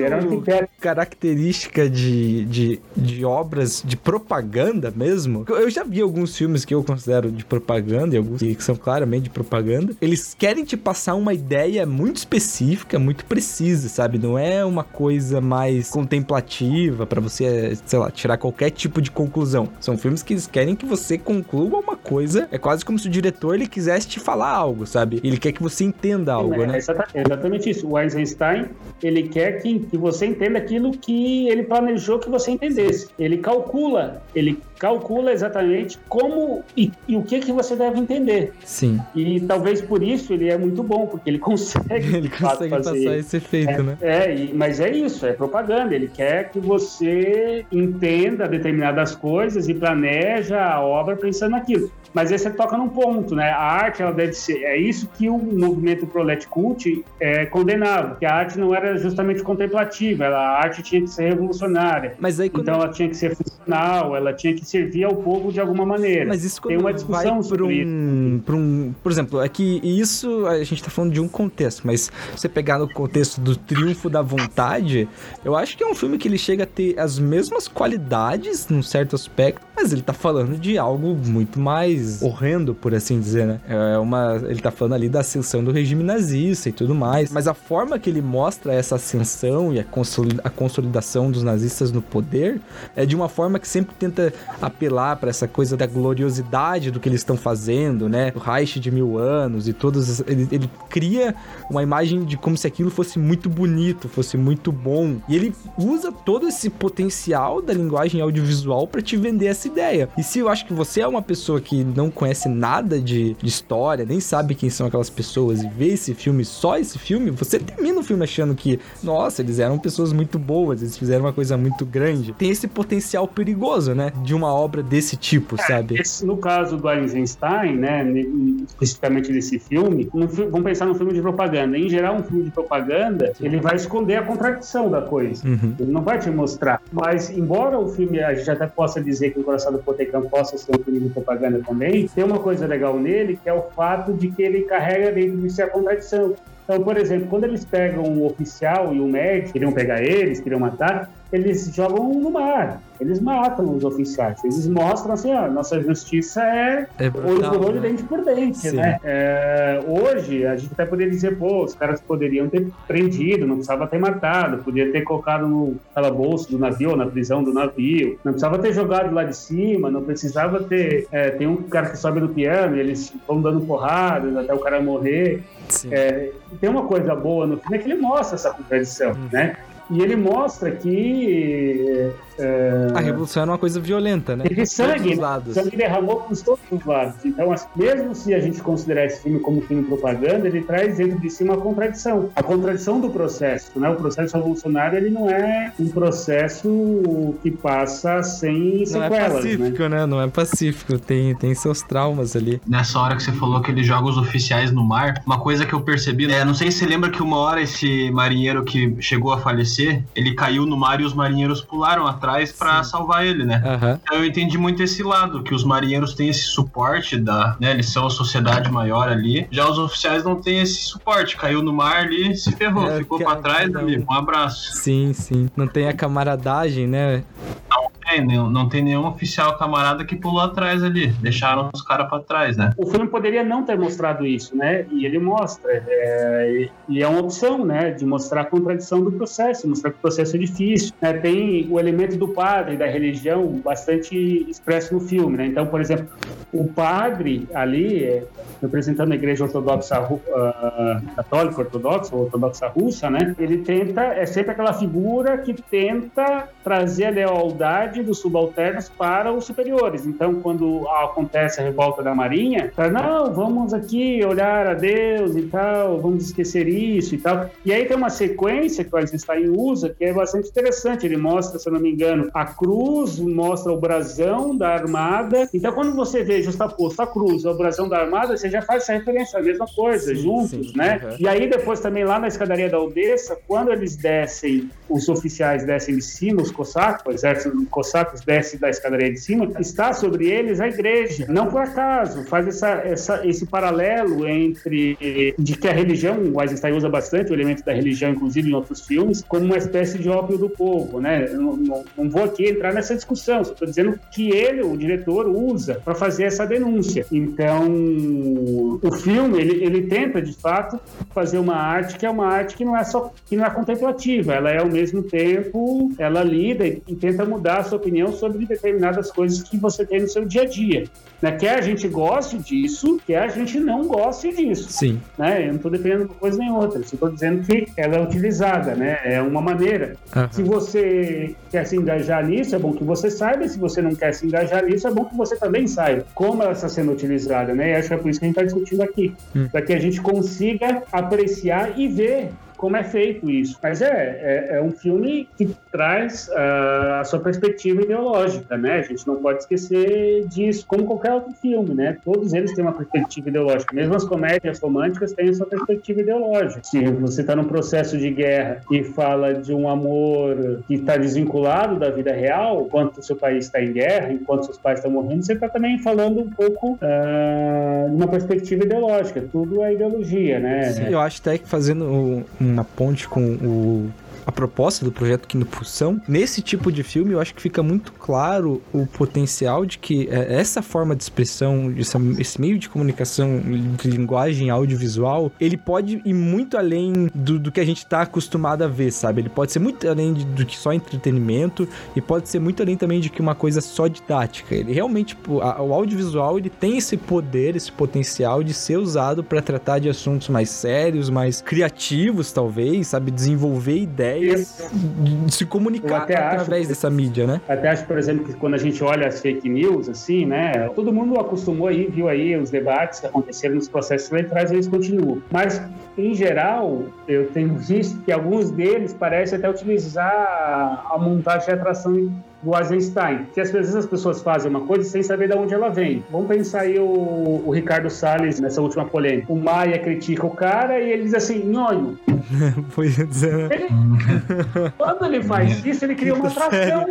característica de, de, de obras de propaganda mesmo? Eu já vi alguns filmes que eu considero de propaganda e alguns que são claramente de propaganda. Eles querem te passar uma ideia muito específica, muito precisa, sabe? Não é uma coisa mais contemplativa para você, sei lá, tirar qualquer tipo de conclusão. São filmes que eles querem que você conclua uma coisa. É quase como se o diretor ele quisesse te falar algo, sabe? Ele quer que você entenda algo, é, né? É exatamente isso. O Eisenstein, ele quer que, que você entenda aquilo que ele planejou que você entendesse. Ele calcula, ele calcula exatamente como e, e, o que que você deve entender. Sim. E talvez por isso ele é muito bom, porque ele consegue, ele consegue fazer, passar esse efeito, é, né? É, e, mas é isso, é propaganda. Ele quer que você entenda determinadas coisas e planeja a obra pensando naquilo. Mas aí você toca num ponto, né? A arte, ela deve ser. É isso que o movimento Prolet Cult é, condenava, que a arte não era justamente contemplativa, ela, a arte tinha que ser revolucionária. Mas aí, quando... Então ela tinha que ser funcional, ela tinha que servir ao povo de alguma maneira. Mas isso Tem uma discussão vai sobre um, isso. um. Por exemplo, é que isso a gente tá falando de um contexto, mas você pegar no contexto do triunfo da vontade, eu acho que é um filme que ele chega a ter as mesmas qualidades, num certo aspecto, mas ele tá falando de algo muito mais horrendo, por assim dizer, né? É uma, ele tá falando ali da ascensão do regime nazista e tudo mais, mas a forma que ele mostra essa ascensão e a consolidação dos nazistas no poder é de uma forma que sempre tenta apelar para essa coisa da gloriosidade do que eles estão fazendo, né? O Reich de mil anos e todos. Ele, ele cria uma imagem de como se aquilo fosse muito bonito, fosse muito bom. E ele usa todo esse potencial da linguagem audiovisual para te vender essa ideia. E se eu acho que você é uma pessoa que não conhece nada de, de história, nem sabe quem são aquelas pessoas e vê esse filme, só esse filme, você termina o filme achando que, nossa, eles eram pessoas muito boas, eles fizeram uma coisa muito grande. Tem esse potencial perigoso, né? De uma obra desse tipo, é, sabe? Esse, no caso do Eisenstein, né, especificamente desse filme, um, vamos pensar num filme de propaganda. Em geral, um filme de propaganda, ele vai esconder a contradição da coisa. Uhum. Ele não vai te mostrar. Mas, embora o filme, a gente até possa dizer que o Coração do Potecão possa ser um filme de propaganda também, tem uma coisa legal nele, que é o fato de que ele carrega dentro de si a contradição. Então, por exemplo, quando eles pegam o oficial e o médico, queriam pegar eles, queriam matar, eles jogam no mar, eles matam os oficiais, eles mostram assim, ó, nossa justiça é, é brutal, olho por olho, né? dente por dente, Sim. né? É, hoje, a gente até poderia dizer, pô, os caras poderiam ter prendido, não precisava ter matado, podia ter colocado no calabouço do navio, ou na prisão do navio, não precisava ter jogado lá de cima, não precisava ter... É, tem um cara que sobe no piano, eles vão dando porradas até o cara morrer. É, tem uma coisa boa no filme é que ele mostra essa contradição, hum. né? E ele mostra que é... A revolução era uma coisa violenta, né? Teve sangue, lados. sangue derramou por todos os lados. Então, assim, mesmo se a gente considerar esse filme como filme propaganda, ele traz dentro de si uma contradição. A contradição do processo, né? O processo revolucionário, ele não é um processo que passa sem sequelas, Não é pacífico, né? né? Não é pacífico, tem, tem seus traumas ali. Nessa hora que você falou que ele joga os oficiais no mar, uma coisa que eu percebi, é, não sei se você lembra que uma hora esse marinheiro que chegou a falecer, ele caiu no mar e os marinheiros pularam atrás para salvar ele, né? Uhum. Então eu entendi muito esse lado, que os marinheiros têm esse suporte da, né, eles são a sociedade maior ali. Já os oficiais não têm esse suporte, caiu no mar ali, se ferrou, é, ficou para trás não... ali. Um abraço. Sim, sim. Não tem a camaradagem, né? Não tem, não tem nenhum oficial camarada que pulou atrás ali. Deixaram os caras para trás, né? O filme poderia não ter mostrado isso, né? E ele mostra. É, e é uma opção, né? De mostrar a contradição do processo, mostrar que o processo é difícil. Né? Tem o elemento do padre, da religião, bastante expresso no filme, né? Então, por exemplo, o padre ali, é, representando a igreja ortodoxa uh, católica ortodoxa, ortodoxa russa, né? Ele tenta, é sempre aquela figura que tenta trazer a lealdade dos subalternos para os superiores. Então, quando acontece a revolta da Marinha, fala, não, vamos aqui olhar a Deus e tal, vamos esquecer isso e tal. E aí tem uma sequência que o Eisenstein usa que é bastante interessante. Ele mostra, se eu não me engano, a cruz, mostra o brasão da armada. Então, quando você vê justaposto a cruz o brasão da armada, você já faz essa referência, a mesma coisa, sim, juntos, sim, né? Uhum. E aí depois também lá na escadaria da Odessa, quando eles descem, os oficiais descem de cima, os cossacos, o exército cossacos desce da escadaria de cima, está sobre eles a igreja. Não por acaso, faz essa, essa, esse paralelo entre de que a religião, o Eisenstein usa bastante o elemento da religião, inclusive em outros filmes, como uma espécie de ópio do povo, né? Não, não, não vou aqui entrar nessa discussão, só estou dizendo que ele, o diretor, usa para fazer essa denúncia. Então, o filme, ele, ele tenta, de fato, fazer uma arte que é uma arte que não é só que não é contemplativa, ela é ao mesmo tempo, ela lida e, e tenta mudar a sua opinião sobre determinadas coisas que você tem no seu dia a dia. Né? Quer a gente goste disso, quer a gente não goste disso. Sim. Né? Eu não estou dependendo de uma coisa nem outra. Estou dizendo que ela é utilizada, né? É uma maneira. Uhum. Se você quer se engajar nisso, é bom que você saiba. Se você não quer se engajar nisso, é bom que você também saiba como ela está sendo utilizada, né? E acho que é por isso que a gente está discutindo aqui. Hum. Para que a gente consiga apreciar e ver como é feito isso. Mas é, é, é um filme que traz uh, a sua perspectiva ideológica, né? A gente não pode esquecer disso, como qualquer outro filme, né? Todos eles têm uma perspectiva ideológica. Mesmo as comédias românticas têm a sua perspectiva ideológica. Se você está num processo de guerra e fala de um amor que está desvinculado da vida real, enquanto o seu país está em guerra, enquanto seus pais estão morrendo, você está também falando um pouco uh, de uma perspectiva ideológica. Tudo é ideologia, né? Sim, eu acho até que fazendo um, na ponte com o a proposta do projeto Quinopulsão, nesse tipo de filme eu acho que fica muito claro o potencial de que é, essa forma de expressão, esse meio de comunicação de linguagem audiovisual, ele pode ir muito além do, do que a gente está acostumado a ver, sabe? Ele pode ser muito além de, do que só entretenimento e pode ser muito além também de que uma coisa só didática. Ele realmente, o audiovisual, ele tem esse poder, esse potencial de ser usado para tratar de assuntos mais sérios, mais criativos, talvez, sabe? Desenvolver ideias ideias de se comunicar através dessa mídia, né? Até acho, por exemplo, que quando a gente olha as fake news, assim, né? Todo mundo acostumou aí, viu aí os debates que aconteceram nos processos eleitorais, eles continuam. Mas, em geral, eu tenho visto que alguns deles parecem até utilizar a montagem de atração do Eisenstein, que às vezes as pessoas fazem uma coisa sem saber de onde ela vem. Vamos pensar aí o, o Ricardo Salles nessa última polêmica. O Maia critica o cara e ele diz assim, nhonho. Foi dizer, ele, Quando ele faz isso, ele cria uma atração.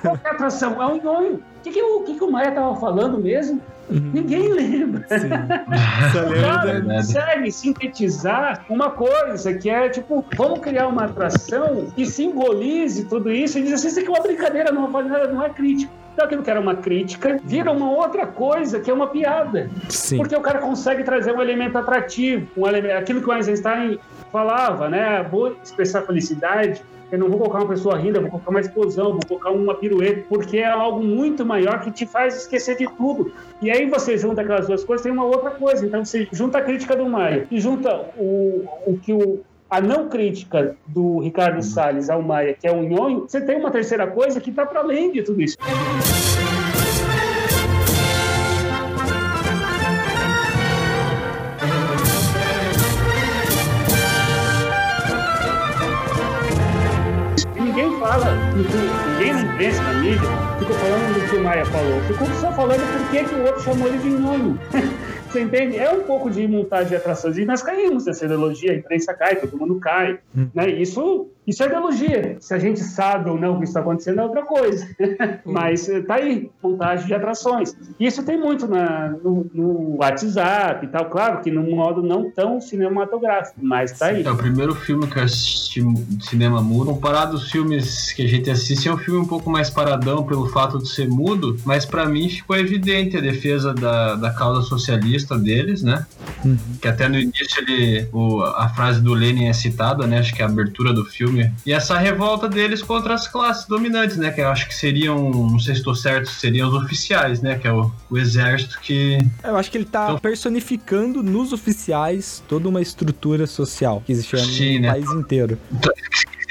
Qual é atração? É um nhonho. O que, que, o, que, que o Maia estava falando mesmo? Uhum. Ninguém lembra. Sim. o cara consegue sintetizar uma coisa que é tipo, vamos criar uma atração que simbolize tudo isso e diz assim, isso aqui é uma brincadeira, não, não é crítica. Então aquilo que era uma crítica vira uma outra coisa que é uma piada. Sim. Porque o cara consegue trazer um elemento atrativo, um elemento, aquilo que o Einstein falava, né? Vou expressar felicidade eu não vou colocar uma pessoa rindo, vou colocar uma explosão, vou colocar uma pirueta, porque é algo muito maior que te faz esquecer de tudo. E aí você junta aquelas duas coisas, tem uma outra coisa. Então você junta a crítica do Maia e junta o, o que o, a não crítica do Ricardo Salles ao Maia, que é um nhonho, você tem uma terceira coisa que está para além de tudo isso. fala, ninguém na imprensa, na mídia, ficou falando do que o Maia falou. Ficou só falando por que, que o outro chamou ele de nhonho. Você entende? É um pouco de montagem de atrações. E nós caímos nessa ideologia, a imprensa cai, todo mundo cai. Hum. Né? Isso, isso é ideologia. Se a gente sabe ou não o que está acontecendo é outra coisa. Mas eh, tá aí, montagem de atrações. E isso tem muito na, no, no, WhatsApp e tal. Claro que num modo não tão cinematográfico, mas tá aí. É o primeiro filme que eu assisti de cinema mudo. Comparado aos filmes que a gente assiste, é um filme um pouco mais paradão pelo fato de ser mudo, mas para mim ficou evidente a defesa da, da causa socialista deles, né? Uhum. Que até no início ele, o, a frase do Lenin é citada, né? Acho que é a abertura do filme. E essa revolta deles contra as classes dominantes, né? Que eu acho que seriam, não sei se estou certo, seriam os oficiais, né? Que é o, o exército que. Eu acho que ele tá então... personificando nos oficiais toda uma estrutura social que existe Sim, no né? país inteiro. Então,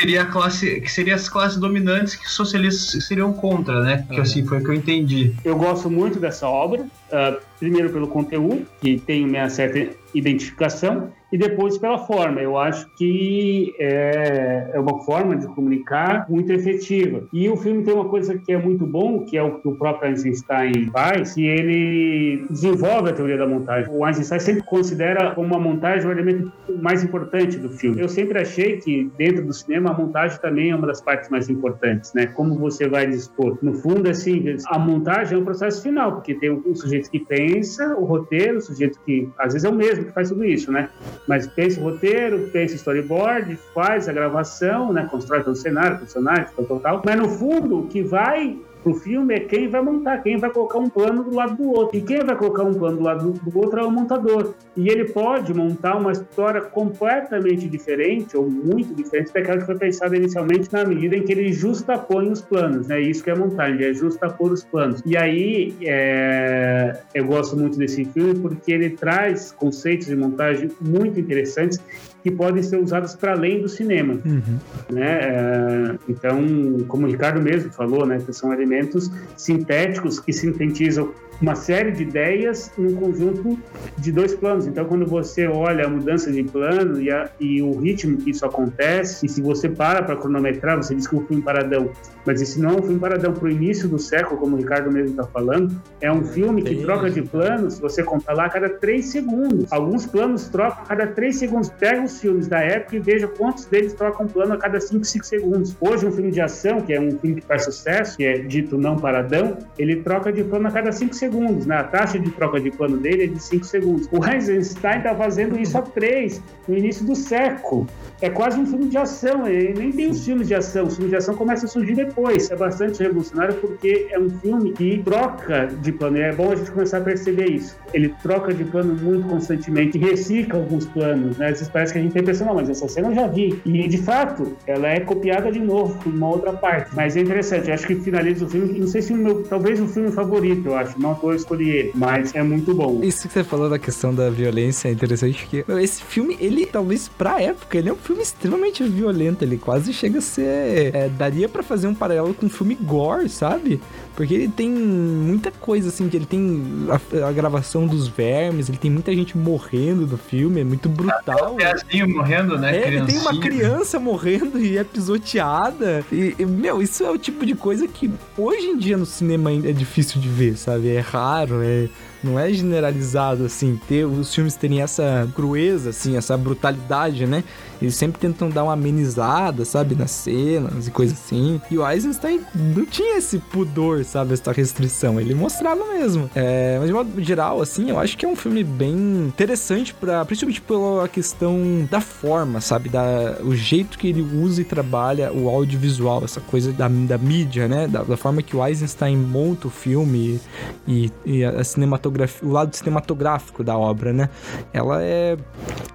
seria a classe, que seria as classes dominantes que os socialistas seriam contra, né? Que assim foi o que eu entendi. Eu gosto muito dessa obra, uh, primeiro pelo conteúdo, que tem uma certa identificação, e depois pela forma. Eu acho que é, é, uma forma de comunicar muito efetiva. E o filme tem uma coisa que é muito bom, que é o que o próprio Einstein faz, que ele desenvolve a teoria da montagem. O Einstein sempre considera como uma montagem o elemento mais importante do filme. Eu sempre achei que dentro do cinema a montagem também é uma das partes mais importantes, né? Como você vai dispor. No fundo, assim, a montagem é um processo final, porque tem o sujeito que pensa, o roteiro, o sujeito que às vezes é o mesmo que faz tudo isso, né? Mas pensa o roteiro, pensa o storyboard, faz a gravação, né? Constrói todo o cenário, personagem, tal, tal, Mas no fundo, o que vai pro filme é quem vai montar, quem vai colocar um plano do lado do outro. E quem vai colocar um plano do lado do outro é o montador. E ele pode montar uma história completamente diferente, ou muito diferente daquela que foi pensada inicialmente, na medida em que ele justapõe os planos. Né? Isso que é montagem, é justapor os planos. E aí, é... eu gosto muito desse filme porque ele traz conceitos de montagem muito interessantes que podem ser usadas para além do cinema. Uhum. Né? É, então, como o Ricardo mesmo falou, né, que são elementos sintéticos que sintetizam uma série de ideias num conjunto de dois planos. Então, quando você olha a mudança de plano e, a, e o ritmo que isso acontece, e se você para para cronometrar, você diz que o filme paradão, mas esse não é um filme paradão para o início do século, como o Ricardo mesmo está falando, é um filme que troca de planos, você conta lá a cada três segundos. Alguns planos trocam a cada três segundos. Pega os filmes da época e veja quantos deles trocam plano a cada cinco, cinco segundos. Hoje, um filme de ação, que é um filme que faz sucesso, que é dito não paradão, ele troca de plano a cada cinco segundos segundos, né? A taxa de troca de plano dele é de 5 segundos. O Eisenstein está fazendo isso há 3, no início do século. É quase um filme de ação, ele nem tem os filmes de ação, os filmes de ação começam a surgir depois. É bastante revolucionário porque é um filme que troca de plano, e é bom a gente começar a perceber isso. Ele troca de plano muito constantemente, recicla alguns planos, né? Às vezes parece que a gente tem não, mas essa cena eu já vi. E, de fato, ela é copiada de novo, em uma outra parte. Mas é interessante, eu acho que finaliza filme, não sei se o meu, talvez o filme favorito, eu acho. Não tô escolhi ele, mas é muito bom. Isso que você falou da questão da violência é interessante, porque esse filme, ele, talvez pra época, ele é um filme extremamente violento. Ele quase chega a ser. É, daria para fazer um paralelo com um filme gore, sabe? Porque ele tem muita coisa, assim, que ele tem a, a, gravação dos vermes, ele tem muita gente morrendo no filme, é muito brutal. É morrendo, né? É, ele tem uma criança morrendo e é pisoteada. E, e, meu, isso é o tipo de coisa que hoje em dia no cinema é difícil de ver, sabe? É raro, é não é generalizado assim, ter os filmes terem essa crueza assim, essa brutalidade, né? Eles sempre tentam dar uma amenizada, sabe, nas cenas e coisa assim. E o Eisenstein não tinha esse pudor, sabe, essa restrição. Ele mostrava mesmo. É, mas de modo geral, assim, eu acho que é um filme bem interessante para, principalmente pela questão da forma, sabe, da o jeito que ele usa e trabalha o audiovisual, essa coisa da, da mídia, né, da, da forma que o Eisenstein monta o filme e, e a cinematografia, o lado cinematográfico da obra, né? Ela é,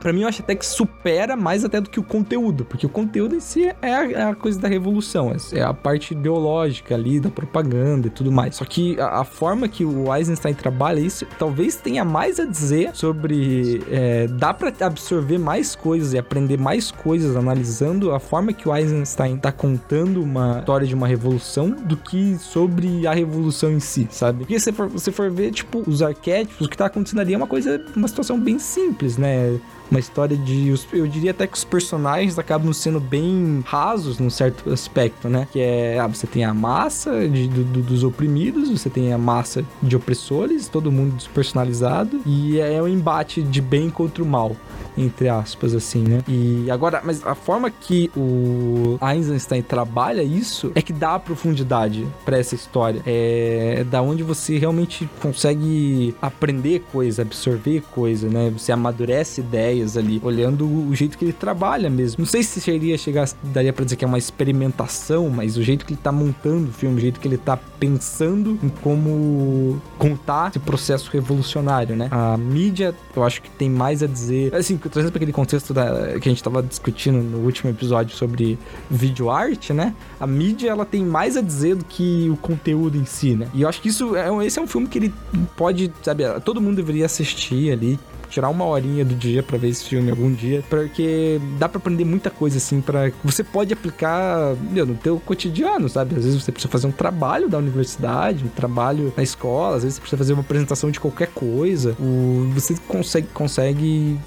para mim, eu acho até que supera mais até do que o conteúdo, porque o conteúdo em si é a, é a coisa da revolução, é, é a parte ideológica ali, da propaganda e tudo mais. Só que a, a forma que o Eisenstein trabalha isso talvez tenha mais a dizer sobre. É, dá para absorver mais coisas e aprender mais coisas analisando a forma que o Eisenstein tá contando uma história de uma revolução do que sobre a revolução em si, sabe? Porque se for, você for ver, tipo, os arquétipos, o que tá acontecendo ali é uma coisa, uma situação bem simples, né? Uma história de. Eu diria até que os personagens acabam sendo bem rasos num certo aspecto, né? Que é. Ah, você tem a massa de, do, dos oprimidos, você tem a massa de opressores, todo mundo despersonalizado, e é um embate de bem contra o mal entre aspas, assim, né? E agora, mas a forma que o Einstein trabalha isso é que dá profundidade para essa história. É da onde você realmente consegue aprender coisa, absorver coisa, né? Você amadurece ideias ali, olhando o jeito que ele trabalha mesmo. Não sei se seria chegar, daria para dizer que é uma experimentação, mas o jeito que ele tá montando o filme, o jeito que ele tá pensando em como contar esse processo revolucionário, né? A mídia, eu acho que tem mais a dizer, assim, trazendo para aquele contexto da, que a gente estava discutindo no último episódio sobre vídeo arte, né? A mídia ela tem mais a dizer do que o conteúdo em si, né? E eu acho que isso é, esse é um filme que ele pode, sabe, todo mundo deveria assistir ali tirar uma horinha do dia para ver esse filme algum dia, porque dá para aprender muita coisa assim para você pode aplicar meu, no teu cotidiano, sabe? Às vezes você precisa fazer um trabalho da universidade, um trabalho na escola, às vezes você precisa fazer uma apresentação de qualquer coisa. O, você consegue consegue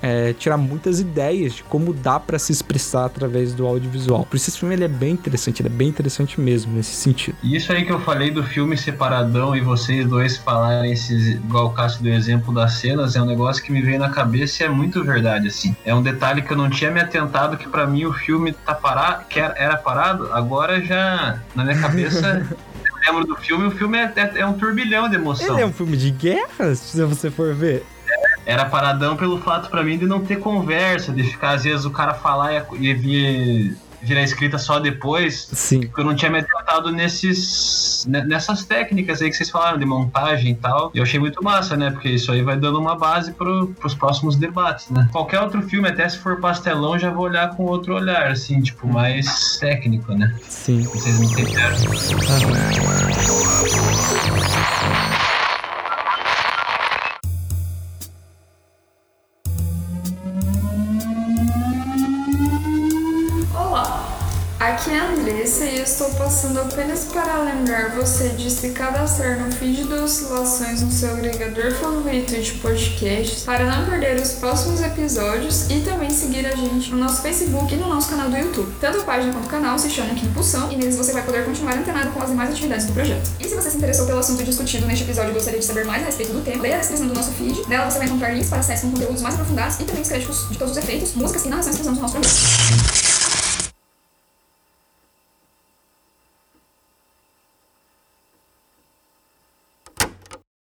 é, tirar muitas ideias de como dá para se expressar através do audiovisual. Por isso esse filme ele é bem interessante, ele é bem interessante mesmo nesse sentido. E isso aí que eu falei do filme separadão e vocês dois falarem esses, igual o Cássio do exemplo das cenas, é um negócio que me veio na cabeça e é muito verdade, assim. É um detalhe que eu não tinha me atentado que para mim o filme tá parado, que era parado, agora já na minha cabeça lembro do filme, o filme é, é, é, um turbilhão de emoção. Ele é um filme de guerra, se você for ver era paradão pelo fato para mim de não ter conversa, de ficar às vezes o cara falar e, e vir virar escrita só depois. Sim. Porque eu não tinha me atentado nesses, nessas técnicas aí que vocês falaram, de montagem e tal. E eu achei muito massa, né? Porque isso aí vai dando uma base pro, pros próximos debates, né? Qualquer outro filme, até se for pastelão, já vou olhar com outro olhar, assim, tipo, mais técnico, né? Sim. Vocês me entenderam. Aqui passando apenas para lembrar você de se cadastrar no feed do Oscilações no seu agregador favorito de podcasts para não perder os próximos episódios e também seguir a gente no nosso Facebook e no nosso canal do YouTube. Tanto a página quanto o canal se chamam Aqui Impulsão e neles você vai poder continuar antenado com as demais atividades do projeto. E se você se interessou pelo assunto discutido neste episódio e gostaria de saber mais a respeito do tema, leia a descrição do nosso feed. Nela você vai encontrar links para sites com conteúdos mais aprofundados e também os créditos de todos os efeitos, músicas e narrações que usamos no nosso programa.